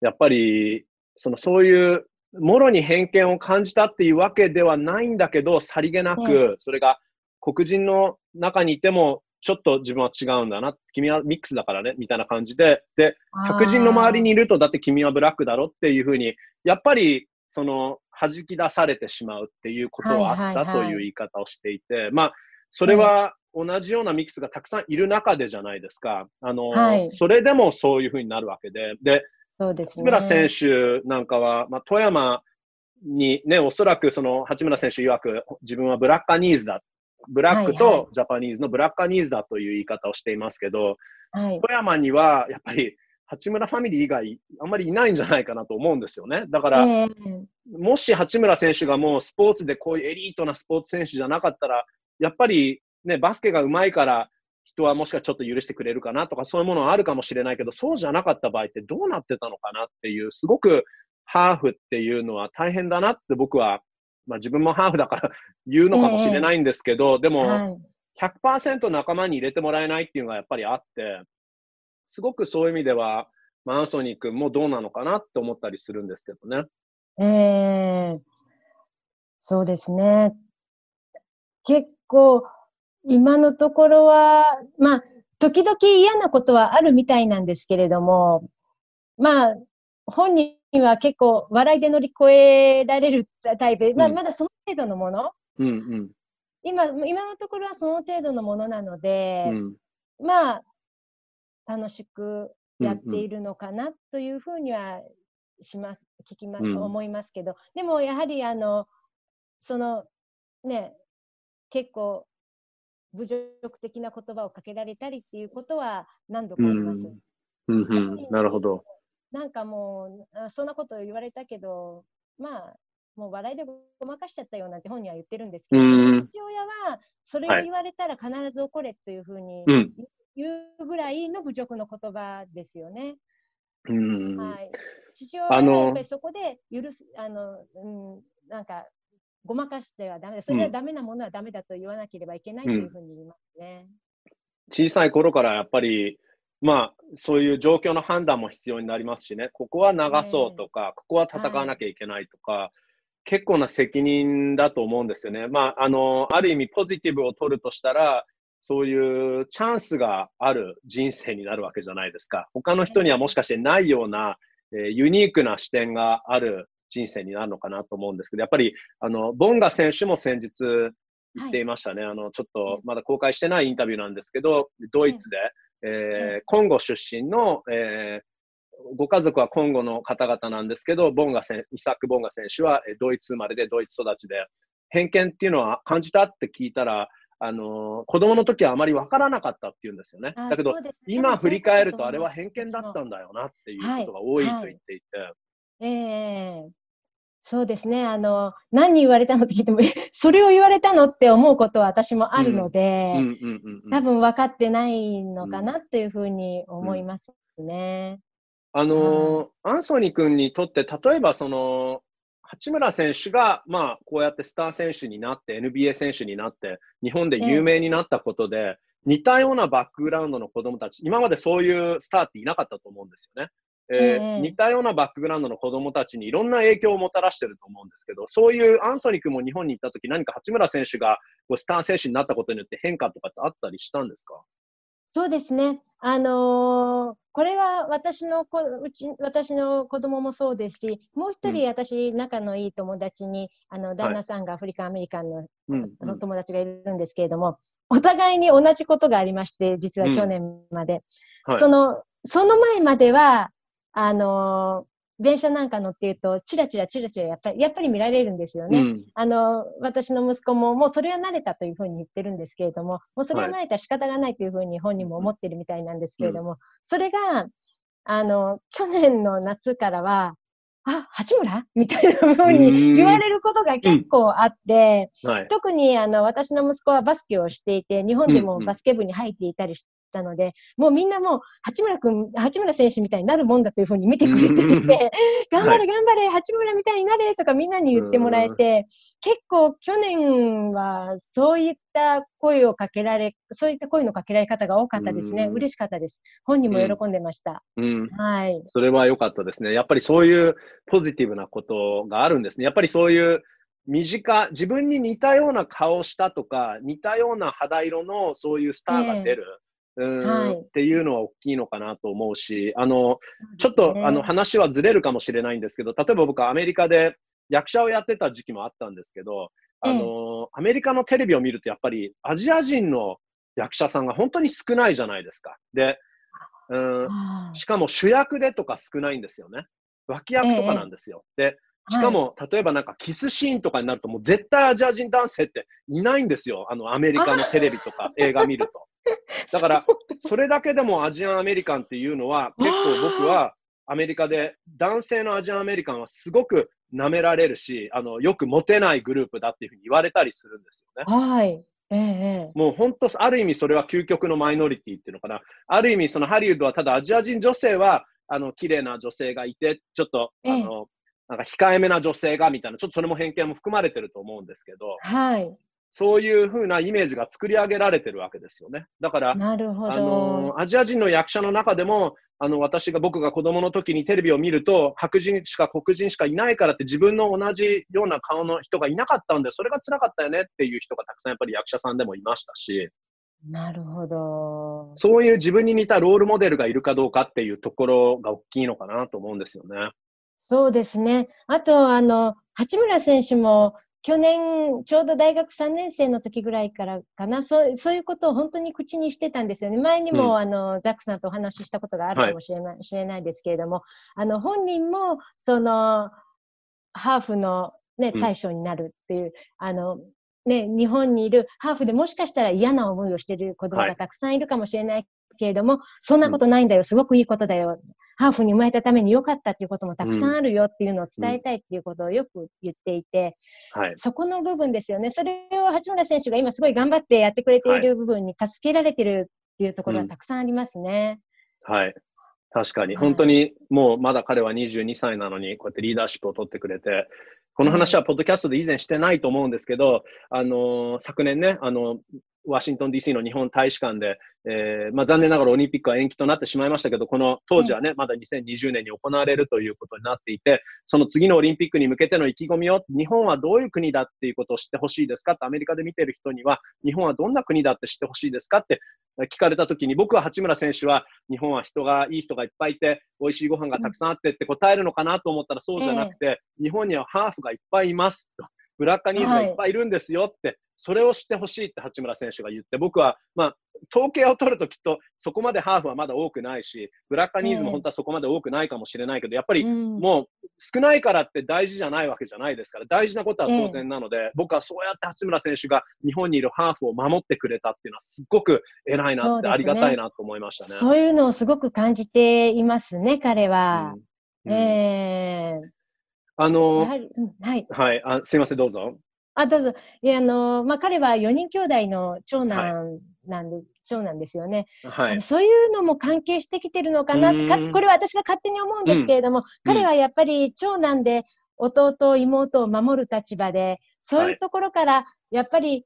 やっぱり、そのそういう、もろに偏見を感じたっていうわけではないんだけど、さりげなく、それが黒人の中にいても、ちょっと自分は違うんだな。君はミックスだからね、みたいな感じで。で、白人の周りにいると、だって君はブラックだろっていうふうに、やっぱり、その、弾き出されてしまうっていうことはあったという言い方をしていて、まあ、それは同じようなミックスがたくさんいる中でじゃないですか。あの、はい、それでもそういうふうになるわけで。で、そうですね。村選手なんかは、まあ、富山にね、おそらくその八村選手曰く自分はブラッカニーズだブラックとジャパニーズのブラッカニーズだという言い方をしていますけど、はい、富山にはやっぱり八村ファミリー以外あんまりいないんじゃないかなと思うんですよね。だから、えー、もし八村選手がもうスポーツでこういうエリートなスポーツ選手じゃなかったら、やっぱりね、バスケが上手いから人はもしかちょっと許してくれるかなとかそういうものはあるかもしれないけど、そうじゃなかった場合ってどうなってたのかなっていう、すごくハーフっていうのは大変だなって僕はまあ、自分もハーフだから 言うのかもしれないんですけど、えー、でも、100%仲間に入れてもらえないっていうのがやっぱりあって、すごくそういう意味では、まあ、アンソニー君もどうなのかなって思ったりするんですけどね。えー、そうですね。結構、今のところは、まあ、時々嫌なことはあるみたいなんですけれども、まあ、本人は結構笑いで乗り越えられるタイプで、まあ、うんまだその程度のもの、うんうん。今、今のところはその程度のものなので、うんまあ、楽しくやってうんうんいるのかなというふうにはします、聞きます、うん思いますけど、でもやはり、あの、その、ね、結構、侮辱的な言葉をかけられたりっていうことは何度かあります。うんうん。なるほど。なんかもう、あそんなこと言われたけど、まあ、もう笑いでごまかしちゃったよなんて本人は言ってるんですけど、うん父親はそれを言われたら必ず怒れというふうにうん。言うぐらいの侮辱の言葉ですよね。うん。はい、父親はやっぱりそこで許す、あの、うん、なんか、ごまかしてはダメだ。それはダメなものはダメだと言わなければいけないというふうに言いますね。小さい頃からやっぱり、まあ、そういう状況の判断も必要になりますしね、ここは流そうとか、ここは戦わなきゃいけないとか、結構な責任だと思うんですよね。まあ、あの、ある意味ポジティブを取るとしたら、そういうチャンスがある人生になるわけじゃないですか。他の人にはもしかしてないような、えーユニークな視点がある人生になるのかなと思うんですけど、やっぱり、あの、ボンガ選手も先日言っていましたね。あの、ちょっとまだ公開してないインタビューなんですけど、ドイツで、えーコンゴ出身の、えーご家族はコンゴの方々なんですけど、ボンガ選イサック・ボンガ選手はえードイツ生まれでドイツ育ちで、偏見っていうのは感じたって聞いたら、あのー子供の時はあまり分からなかったっていうんですよね。あだけどそう、です今振り返るとあれは偏見だったんだよなっていうはいことが多いと言っていて。ええそうですね。あの、何言われたのって聞いても、えそれを言われたのって思うことは私もあるので、多分分かってないのかなっていうふうに思いますね。あのーアンソニー君にとって、例えばその、八村選手が、まあ、こうやってスター選手になって、NBA 選手になって、日本で有名になったことで、似たようなバックグラウンドの子供たち、今までそういうスターっていなかったと思うんですよね。えーええ似たようなバックグラウンドの子供たちにいろんな影響をもたらしてると思うんですけど、そういうアンソニー君も日本に行った時何か八村選手がこうスター選手になったことによって変化とかってあったりしたんですか？そうですね。あのーこれは私の子うち私の子供もそうですし、もう一うん。人私、仲のいい友達に、あの旦那さんがアフリカンアメリカンのうんその友達がいるんですけれども、お互いに同じことがありまして、実は去年まで。はい。その、その前までは、あのー電車なんか乗っていると、チラチラチラチラやっぱり、やっぱり見られるんですよね。うん。あの、私の息子も、もうそれは慣れたというふうに言ってるんですけれども、もうそれは慣れたら仕方がないというふうに本人も思ってるみたいなんですけれども、それが、あの、去年の夏からは、あ、八村？みたいなふうに言われることが結構あって、はい。特にあの私の息子はバスケをしていて、日本でうんうん。もバスケ部に入っていたりしたので、もうみんなもう八村君、八村選手みたいになるもんだというふうに見てくれていて、頑張れ頑張れ、八村みたいになれとかみんなに言ってもらえて、結構去年はそういった声をかけられ、そういった声のかけられ方が多かったですね。うん嬉しかったです。本人も喜んでました。うん。はい。それは良かったですね。やっぱりそういうポジティブなことがあるんですね。やっぱりそういう身近、自分に似たような顔をしたとか、似たような肌色のそういうスターが出る、うーんはいっていうのは大きいのかなと思うし、あの、ちょっと、あの話はずれるかもしれないんですけど、例えば僕はアメリカで役者をやってた時期もあったんですけど、あの、アメリカのテレビを見るとやっぱりアジア人の役者さんが本当に少ないじゃないですか。で、うん、しかも主役でとか少ないんですよね。脇役とかなんですよ。で、しかも、例えばなんかキスシーンとかになると、もう絶対アジア人男性っていないんですよ。あの、アメリカのテレビとか 映画見ると。だから、それだけでもアジアンアメリカンっていうのは、結構僕はアメリカで男性のアジアンアメリカンはすごく舐められるし、あの、よくモテないグループだっていうふうに言われたりするんですよね。はい。ええええもう本当、ある意味それは究極のマイノリティっていうのかな。ある意味、そのハリウッドはただアジア人女性は、あの、綺麗な女性がいて、ちょっと、あええの、なんか控えめな女性がみたいな、ちょっとそれも偏見も含まれてると思うんですけど、はい。そういう風なイメージが作り上げられてるわけですよね。だから、なるほど。あのアジア人の役者の中でも、あの、私が、僕が子供の時にテレビを見ると、白人しか黒人しかいないからって自分の同じような顔の人がいなかったんで、それが辛かったよねっていう人がたくさんやっぱり役者さんでもいましたし、なるほど。そういう自分に似たロールモデルがいるかどうかっていうところが大きいのかなと思うんですよね。そうですね。あと、あの、八村選手も、去年、ちょうど大学3年生の時ぐらいからかな、そうそういうことを本当に口にしてたんですよね。前にも、うん。あのザックさんとお話ししたことがあるかもしれない,、しれないですけれども、あの本人もそのハーフの、ね、うん。対象になるっていう、あのね、日本にいるハーフでもしかしたら嫌な思いをしている子供はい。がたくさんいるかもしれないけれども、そんなことないんだよ、すごくいいことだよ。ハーフに生まれたために良かったっていうこともたくさんあるよっていうのを伝えたいっていうことをよく言っていて、はい。そこの部分ですよね。それを八村選手が今すごい頑張ってやってくれている部分に助けられてるっていうところはたくさんありますね。はい。確かに。はい本当に、もうまだ彼は22歳なのに、こうやってリーダーシップを取ってくれて、この話はポッドキャストで以前してないと思うんですけど、あのー昨年ね、あのワシントン DC の日本大使館で、えーまあ、残念ながらオリンピックは延期となってしまいましたけど、この当時はね、まだ2020年に行われるということになっていて、その次のオリンピックに向けての意気込みを、日本はどういう国だっていうことを知ってほしいですかってアメリカで見てる人には、日本はどんな国だって知ってほしいですかって聞かれたときに、僕は八村選手は、日本は人が、いい人がいっぱいいて、美味しいご飯がたくさんあってって答えるのかなと思ったらそうじゃなくて、日本にはハーフがいっぱいいますと。ブラッカニーズがい。っぱいいるんですよって、それを知ってほしいって八村選手が言って、僕は、まあ、統計を取るときっとそこまでハーフはまだ多くないし、ブラッカニーズも本当はそこまで多くないかもしれないけど、やっぱりうん。もう少ないからって大事じゃないわけじゃないですから、大事なことは当然なので、僕はそうやって八村選手が日本にいるハーフを守ってくれたっていうのは、すっごく偉いなって、ありがたいなと思いましたね。そういうのをすごく感じていますね、彼は。うん。ええあのやはい。はいあ、すいません、どうぞ。あ、どうぞ。いや、あの、まあ、彼は4人兄弟の長男なんで、長男ですよね。はい。そういうのも関係してきてるのかなうんかこれは私が勝手に思うんですけれども、彼はやっぱり長男で弟、妹を守る立場で、そういうところから、やっぱり、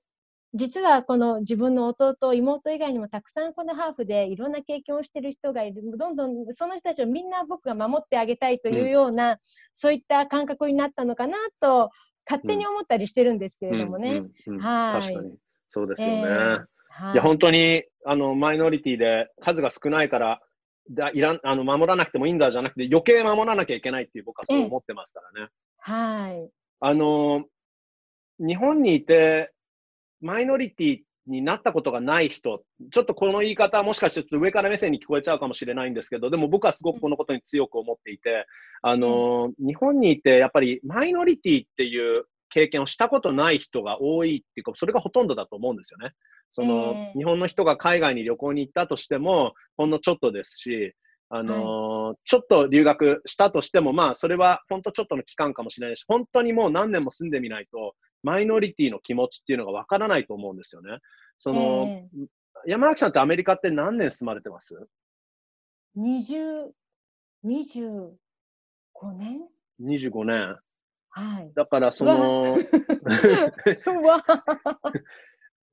実はこの自分の弟、妹以外にもたくさんこのハーフでいろんな経験をしている人がいる。どんどんその人たちをみんな僕が守ってあげたいというような、そういった感覚になったのかなと、勝手に思ったりしてるんですけれどもね。確かに。そうですよね。えーはいいや、本当に、あの、マイノリティで数が少ないから、だいらんあの守らなくてもいいんだじゃなくて、余計守らなきゃいけないっていう僕はそう思ってますからね。はい。あの、日本にいて、マイノリティになったことがない人、ちょっとこの言い方はもしかしてちょっと上から目線に聞こえちゃうかもしれないんですけど、でも僕はすごくこのことに強く思っていて、あの、日本にいてやっぱりマイノリティっていう経験をしたことない人が多いっていうか、それがほとんどだと思うんですよね。その、ええ。日本の人が海外に旅行に行ったとしても、ほんのちょっとですし、あのーちょっと留学したとしても、まあ、それは本当ちょっとの期間かもしれないし、本当にもう何年も住んでみないと、マイノリティの気持ちっていうのがわからないと思うんですよね。その、え山脇さんってアメリカって何年住まれてます？20、25年 ?25 年。はい。だから、その、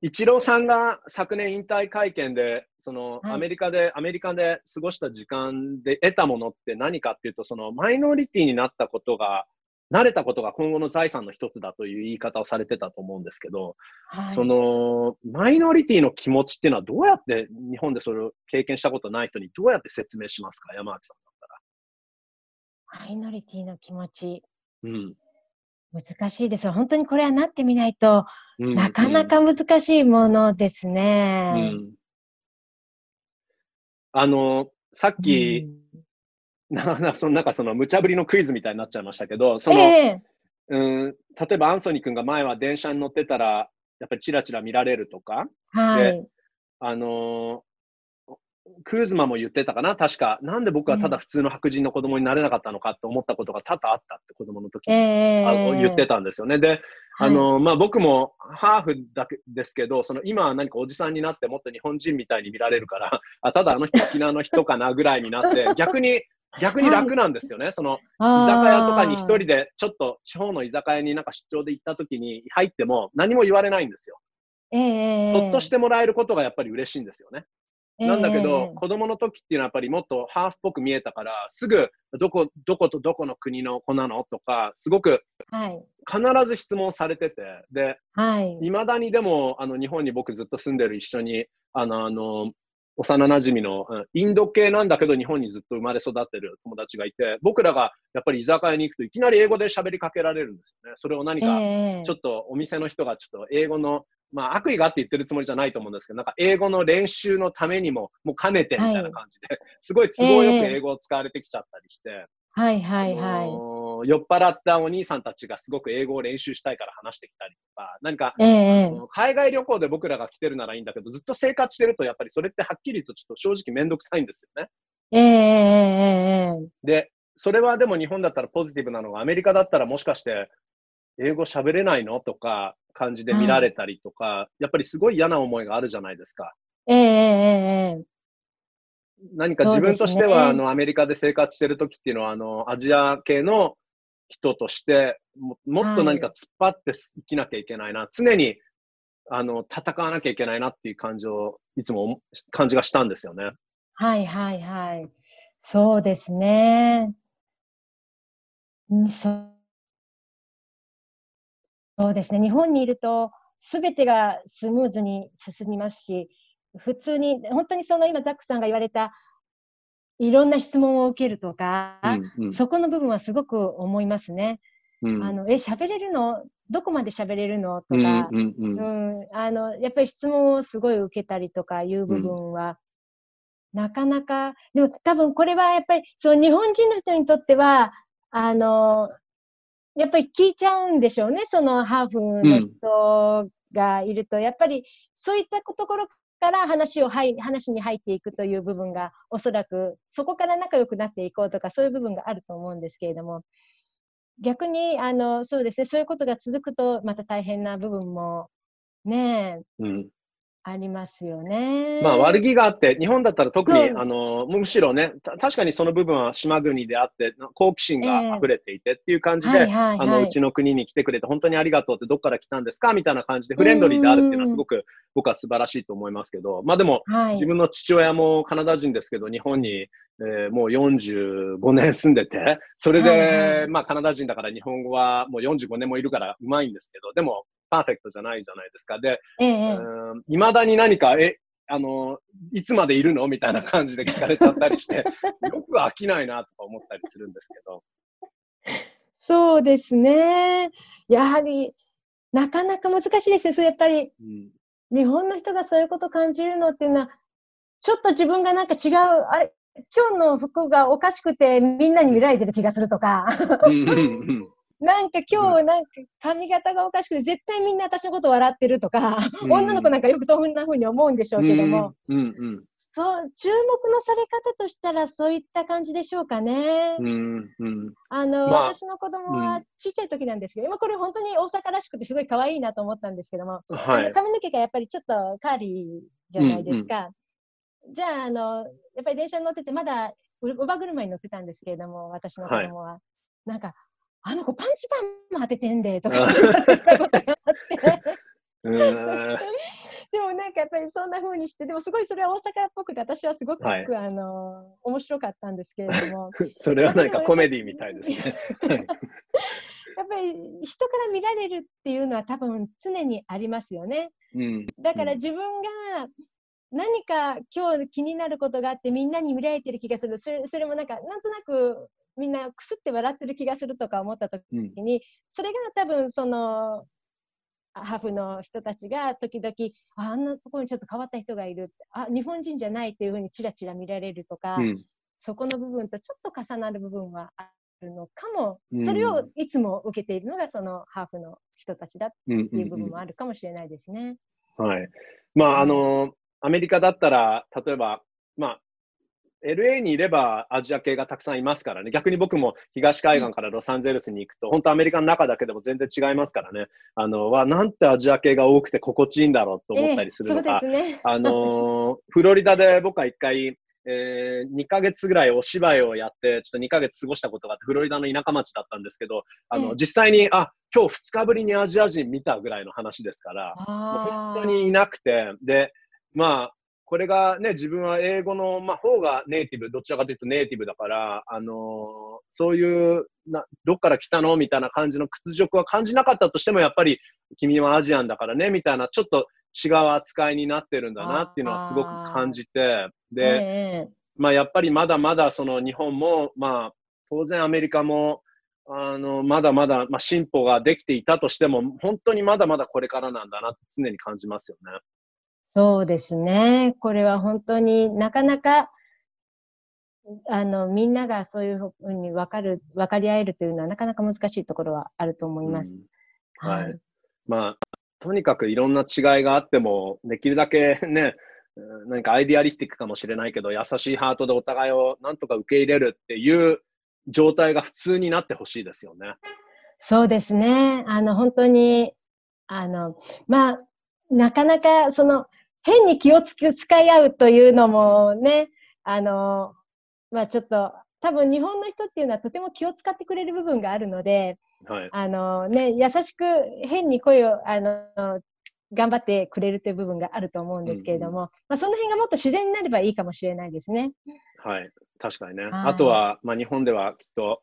イチローさんが昨年引退会見で、そのはいアメリカで、アメリカで過ごした時間で得たものって何かっていうと、そのマイノリティになったことが、慣れたことが今後の財産の一つだという言い方をされてたと思うんですけど、はいそのマイノリティの気持ちっていうのはどうやって日本でそれを経験したことない人にどうやって説明しますか、山脇さんだったマイノリティの気持ち、ら。うん。難しいです。本当にこれはなってみないと、うんなかなか難しいものですうんね。うんあの、さっき、ななそのなんかその無茶ぶりのクイズみたいになっちゃいましたけど、その、ええうん、例えばアンソニー君が前は電車に乗ってたら、やっぱりチラチラ見られるとか、はい。あのークーズマも言ってたかな確か。なんで僕はただ普通の白人の子供になれなかったのかって思ったことが多々あったって子供の時に、ええあ言ってたんですよね。で、あはいのーまあ、僕もハーフだけですけど、その今は何かおじさんになってもっと日本人みたいに見られるから、あただあの人沖縄の人かなぐらいになって、逆に、逆に楽なんですよね。その、居酒屋とかに一人で、ちょっと地方の居酒屋になんか出張で行った時に入っても何も言われないんですよ。ええそっとしてもらえることがやっぱり嬉しいんですよね。なんだけど、え子供の時っていうのはやっぱりもっとハーフっぽく見えたから、すぐどこ、どことどこの国の子なのとか、すごくはい。必ず質問されてて、で、はい。未だにでも、あの、日本に僕ずっと住んでる一緒に、あの、あの、幼馴染の、インド系なんだけど日本にずっと生まれ育ってる友達がいて、僕らがやっぱり居酒屋に行くといきなり英語で喋りかけられるんですよね。それを何か、ちょっとお店の人がちょっと英語の、まあ悪意があって言ってるつもりじゃないと思うんですけど、なんか英語の練習のためにも、もう兼ねてみたいな感じで、はい、すごい都合よく英語を使われてきちゃったりして、はいはいはい。酔っ払ったお兄さんたちがすごく英語を練習したいから話してきたりとか、何か、えー、海外旅行で僕らが来てるならいいんだけど、ずっと生活してるとやっぱりそれってはっきりとちょっと正直めんどくさいんですよね。えー、で、それはでも日本だったらポジティブなのが、アメリカだったらもしかして英語喋れないのとか感じで見られたりとか、はい、やっぱりすごい嫌な思いがあるじゃないですか。ええー、何か自分としては、ね、あの、アメリカで生活してる時っていうのは、あの、アジア系の人としても、もっと何か突っ張って生きなきゃいけないな、はい、常に、あの、戦わなきゃいけないなっていう感じを、いつも感じがしたんですよね。はいはいはい。そうですね。そそうですね。日本にいると、すべてがスムーズに進みますし、普通に、本当にその今、ザックさんが言われた、いろんな質問を受けるとか、うんうん、そこの部分はすごく思いますね。うん、あのえ、喋れるの？どこまで喋れるの？とか、うんうん、うん、あの、やっぱり質問をすごい受けたりとかいう部分は、うん、なかなか、でも多分これはやっぱり、そう、日本人の人にとっては、あの、やっぱり聞いちゃうんでしょうね、そのハーフの人がいると、やっぱりそういったところから話をい話に入っていくという部分がおそらくそこから仲良くなっていこうとかそういう部分があると思うんですけれども。逆にあのそうですねそういうことが続くとまた大変な部分もね、うん、ありますよね。まあ悪気があって、日本だったら特に、あの、むしろね、確かにその部分は島国であって、好奇心が溢れていてっていう感じで、あの、うちの国に来てくれて本当にありがとうってどっから来たんですかみたいな感じでフレンドリーであるっていうのはすごく僕は素晴らしいと思いますけど、まあでも、はい、自分の父親もカナダ人ですけど、日本に、えー、もう45年住んでて、それで、はいはい、まあカナダ人だから日本語はもう45年もいるからうまいんですけど、でもパーフェクトじゃないじゃないですか。で、い、ま、だに何か、え、あの、いつまでいるのみたいな感じで聞かれちゃったりして、よく飽きないなとか思ったりするんですけど。そうですね。やはり、なかなか難しいですね。それやっぱり、うん、日本の人がそういうことを感じるのっていうのは、ちょっと自分がなんか違う、あれ、今日の服がおかしくてみんなに見られてる気がするとか。なんか今日なんか髪型がおかしくて絶対みんな私のこと笑ってるとか、うん、女の子なんかよくそんな風に思うんでしょうけども、うんうんうん、そう注目のされ方としたらそういった感じでしょうかね。うんうん、あの、まあ、私の子供はちっちゃい時なんですけど、今これ本当に大阪らしくてすごい可愛いなと思ったんですけども、はい、あの髪の毛がやっぱりちょっとカーリーじゃないですか。うんうん、じゃああのやっぱり電車に乗っててまだ乳母車に乗ってたんですけれども私の子供は、はい、なんかあの子パンチパンも当ててんで、とか言ったことがあって。でもなんかやっぱりそんな風にして、でもすごいそれは大阪っぽくて、私はすごく、はい、あの面白かったんですけれども。それはなんかコメディみたいですね。やっぱり人から見られるっていうのは多分常にありますよね。うん、だから自分が何か今日気になることがあってみんなに見られてる気がする。それそれもなんかなんとなくみんなくすって笑ってる気がするとか思った時に、うん、それが多分そのハーフの人たちが時々あんなところにちょっと変わった人がいるあ日本人じゃないっていうふうにちらちら見られるとか、うん、そこの部分とちょっと重なる部分はあるのかも、うん、それをいつも受けているのがそのハーフの人たちだっていう部分もあるかもしれないですね。はい。まあ、あのアメリカだったら、例えば、まあ、LA にいればアジア系がたくさんいますからね。逆に僕も東海岸からロサンゼルスに行くと、本当アメリカの中だけでも全然違いますからね。あの、は、なんてアジア系が多くて心地いいんだろうと思ったりするのが、えーね、あの、フロリダで僕は一回、えー、2ヶ月ぐらいお芝居をやって、ちょっと2ヶ月過ごしたことがあって、フロリダの田舎町だったんですけど、あの、実際に、あ、今日2日ぶりにアジア人見たぐらいの話ですから、もう本当にいなくて、で、まあ、これがね、自分は英語の、まあ、方がネイティブ、どちらかというとネイティブだから、あのーそういうな、どっから来たの？みたいな感じの屈辱は感じなかったとしても、やっぱり、君はアジアンだからね、みたいな、ちょっと違う扱いになってるんだなっていうのはすごく感じて、で、ええ。まあ、やっぱりまだまだその日本も、まあ、当然アメリカも、あの、まだまだ、まあ、進歩ができていたとしても、本当にまだまだこれからなんだなって常に感じますよね。そうですね。これは本当になかなか、あの、みんながそういうふうに分かる、分かり合えるというのはなかなか難しいところはあると思います。うんはい。まあ、とにかくいろんな違いがあっても、できるだけね、う ん何かアイディアリスティックかもしれないけど、優しいハートでお互いをなんとか受け入れるっていう状態が普通になってほしいですよね。そうですね。あの、本当に、あの、まあ、なかなか、その、変に気をつけ使い合うというのもね、あの、まあちょっと、多分日本の人っていうのはとても気を使ってくれる部分があるので、はい。あのね、優しく変に声を、あの、頑張ってくれるという部分があると思うんですけれども、まあその辺がもっと自然になればいいかもしれないですね。はい。確かにね。はいあとは、まあ、日本ではきっと、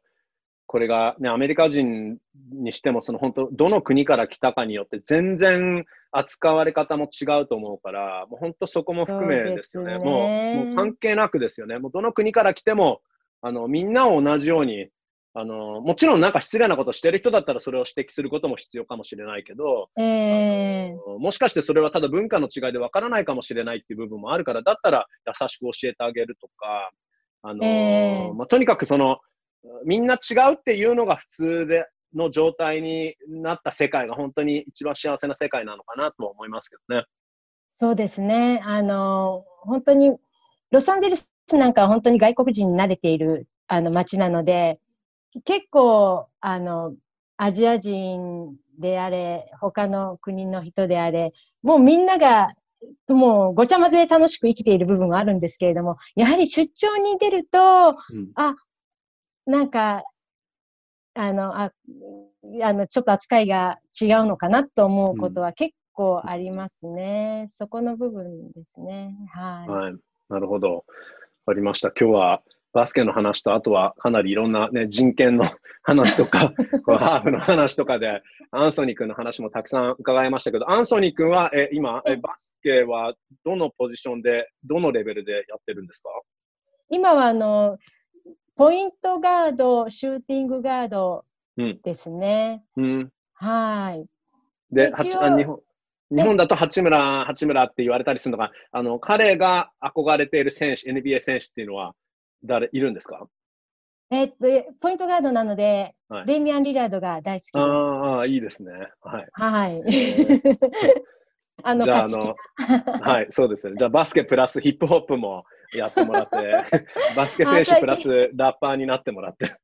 これが、ね、アメリカ人にしても、その本当、どの国から来たかによって、全然扱われ方も違うと思うから、もう本当そこも含めですよね。そうねもう、もう関係なくですよね。もうどの国から来ても、あの、みんなを同じように、あの、もちろんなんか失礼なことしてる人だったらそれを指摘することも必要かもしれないけど、ええあのもしかしてそれはただ文化の違いでわからないかもしれないっていう部分もあるから、だったら優しく教えてあげるとか、あのーええまあ、とにかくその、みんな違うっていうのが普通で、の状態になった世界が本当に一番幸せな世界なのかなとは思いますけどね。そうですね。あの、本当に、ロサンゼルスなんかは本当に外国人に慣れているあの街なので、結構、あの、アジア人であれ、他の国の人であれ、もうみんなが、もうごちゃ混ぜで楽しく生きている部分はあるんですけれども、やはり出張に出ると、うんあ、なんか、あの、あ、あの、ちょっと扱いが違うのかなと思うことは結構ありますね。そこの部分ですね。はい。はい。なるほど。わかりました。今日はバスケの話と、あとはかなりいろんな、ね、人権の話とか、ハーフの話とかで、アンソニー君の話もたくさん伺いましたけど、アンソニー君はえ今え、バスケはどのポジションで、どのレベルでやってるんですか？今は、あの、ポイントガード、シューティングガードうん。ですね。うん。はい。で、八あ日本日本だと八村、八村って言われたりするのが、あの、彼が憧れている選手、NBA 選手っていうのは、誰、いるんですか？えっと、ポイントガードなので、はいデイミアン・リラードが大好きです。ああ、いいですね。はい。はいえ。あの、じゃあ、あの、はい、そうですね。じゃあ、バスケプラスヒップホップもやってもらって、バスケ選手プラスラッパーになってもらって。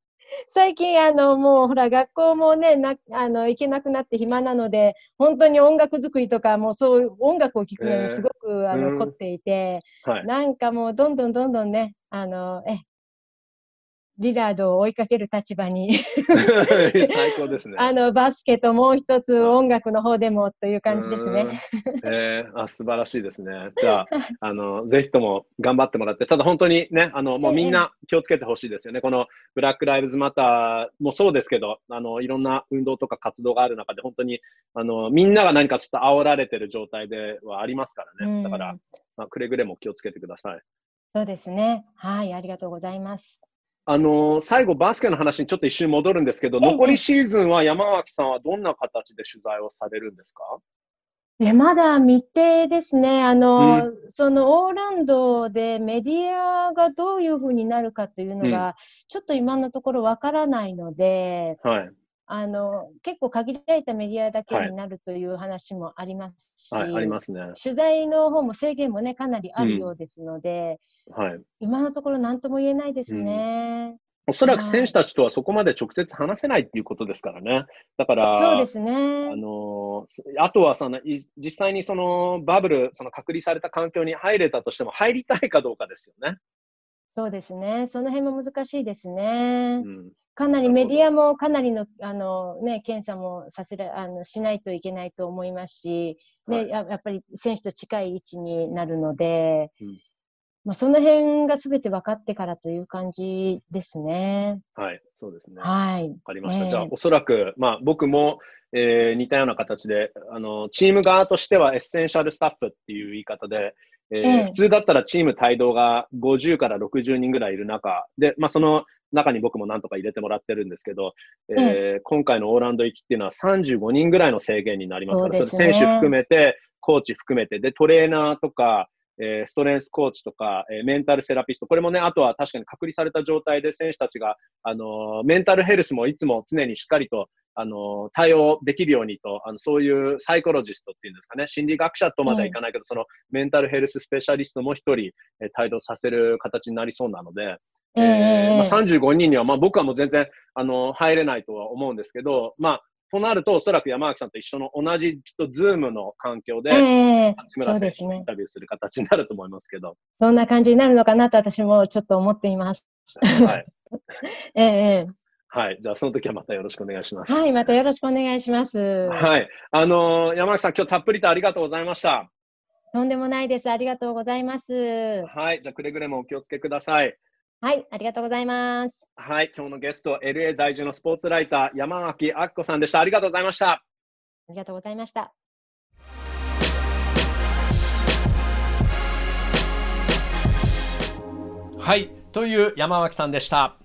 最近、あの、もう、ほら、学校もね、な、あの、行けなくなって暇なので、本当に音楽作りとか、もうそういう音楽を聴くのにすごく、あの、うん凝っていて、はい。なんかもう、どんどんどんどんね、あの、え、リラードを追いかける立場に、最高ですね。あの、バスケともう一つ音楽の方でもという感じですね。うん。えー、あ、素晴らしいですね。じゃあ、あの、ぜひとも頑張ってもらって、ただ本当にね、あの、もうみんな気をつけてほしいですよね。このブラック・ライブズ・マターもそうですけど、あの、いろんな運動とか活動がある中で、本当に、あの、みんなが何かちょっと煽られてる状態ではありますからね。だからうん、まあ、くれぐれも気をつけてください。そうですね。はい、ありがとうございます。あの最後、バスケの話にちょっと一瞬戻るんですけど、ええ残りシーズンは山脇さんはどんな形で取材をされるんですか？え、まだ未定ですね。あの、そのオーランドでメディアがどういうふうになるかというのが、ちょっと今のところわからないので、はい。あの、結構限られたメディアだけはいになるという話もありますし、はい、ありますね。取材の方も制限もね、かなりあるようですので、はい。今のところ何とも言えないですね。おそらく選手たちとはそこまで直接話せないっていうことですからね。だから、そうですあね。のあとはそのい実際にそのバブル、その隔離された環境に入れたとしても入りたいかどうかですよね。そうですね。その辺も難しいですね。うんかなりメディアもかなりのあの、ね、検査もさせらあのしないといけないと思いますし、ねはいややっぱり選手と近い位置になるので、うんまあ、その辺がすべて分かってからという感じですね。はい、そうですね。はい。わかりました。ねじゃあ、おそらく、まあ、僕も、えー似たような形で、あの、チーム側としてはエッセンシャルスタッフっていう言い方で、えーええ普通だったらチーム帯同が50から60人ぐらいいる中で、まあ、その中に僕もなんとか入れてもらってるんですけど、えー今回のオーランド行きっていうのは35人ぐらいの制限になりますから、それね選手含めて、コーチ含めて、で、トレーナーとか、えーストレングスコーチとか、えーメンタルセラピスト、これもね、あとは確かに隔離された状態で選手たちが、あのーメンタルヘルスもいつも常にしっかりと、あのー対応できるようにと、あのそういうサイコロジストっていうんですかね、心理学者とまではいかないけど、そのメンタルヘルススペシャリストも一人、えー帯同させる形になりそうなので、えええーまあ、35人には、まあ、僕はもう全然、あの、入れないとは思うんですけど、まあ、となると、おそらく山脇さんと一緒の同じ、きっと、ズームの環境で、ええ八村選。手にインタビューする形になると思いますけど、そんな感じになるのかなと私もちょっと思っています。はい。ええはい。じゃあ、その時はまたよろしくお願いします。はい、またよろしくお願いします。はい。あのー山脇さん、今日たっぷりとありがとうございました。とんでもないです。ありがとうございます。はい。じゃあ、くれぐれもお気をつけください。はい、ありがとうございます。はい。今日のゲスト、LA 在住のスポーツライター、山脇明子さんでした。ありがとうございました。ありがとうございました。はいという山脇さんでした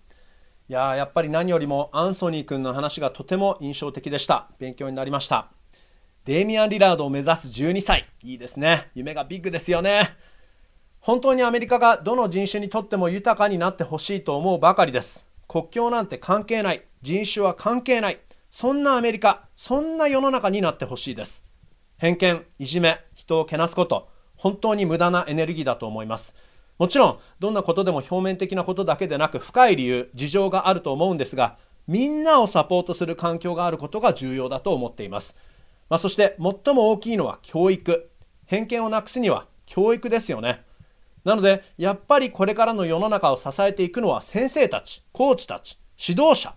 いやーやっぱり何よりもアンソニー君の話がとても印象的でした勉強になりましたデイミアン・リラードを目指す12歳いいですね夢がビッグですよね本当にアメリカがどの人種にとっても豊かになってほしいと思うばかりです。国境なんて関係ない。人種は関係ない。そんなアメリカそんな世の中になってほしいです。偏見いじめ人をけなすこと。本当に無駄なエネルギーだと思います。もちろんどんなことでも表面的なことだけでなく深い理由事情があると思うんですがみんなをサポートする環境があることが重要だと思っています、まあ、そして最も大きいのは教育。偏見をなくすには教育ですよね。なのでやっぱりこれからの世の中を支えていくのは先生たちコーチたち指導者。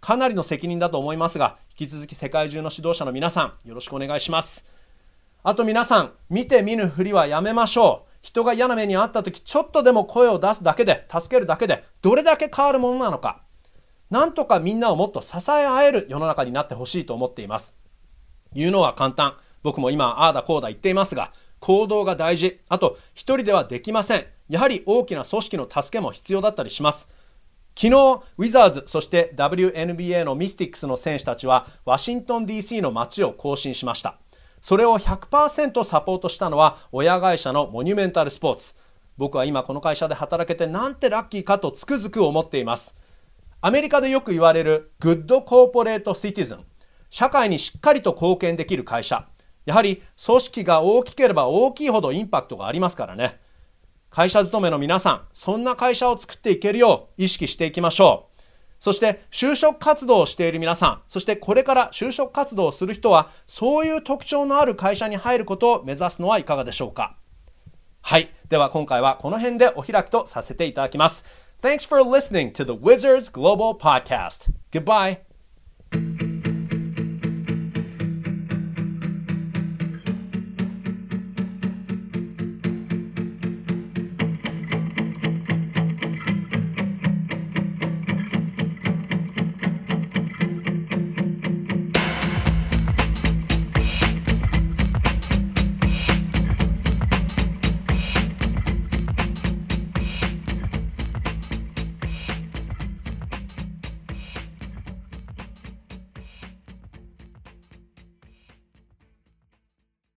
かなりの責任だと思いますが引き続き世界中の指導者の皆さんよろしくお願いします。あと皆さん見て見ぬふりはやめましょう。人が嫌な目に遭った時ちょっとでも声を出すだけで助けるだけでどれだけ変わるものなのか。なんとかみんなをもっと支え合える世の中になってほしいと思っています。言うのは簡単。僕も今ああだこうだ言っていますが行動が大事あと一人ではできませんやはり大きな組織の助けも必要だったりします昨日、ウィザーズ、そして WNBA のミスティックスの選手たちは、ワシントン DC の街を更新しました。それを100%サポートしたのは、親会社のモニュメンタルスポーツ。僕は今この会社で働けてなんてラッキーかとつくづく思っています。アメリカでよく言われるグッドコーポレートシティズン。社会にしっかりと貢献できる会社。やはり組織が大きければ大きいほどインパクトがありますからね。会社勤めの皆さん、そんな会社を作っていけるよう意識していきましょう。そして就職活動をしている皆さん、そしてこれから就職活動をする人は、そういう特徴のある会社に入ることを目指すのはいかがでしょうか。はい。では今回はこの辺でお開きとさせていただきます。Thanks for listening to the Wizards Global Podcast. Goodbye.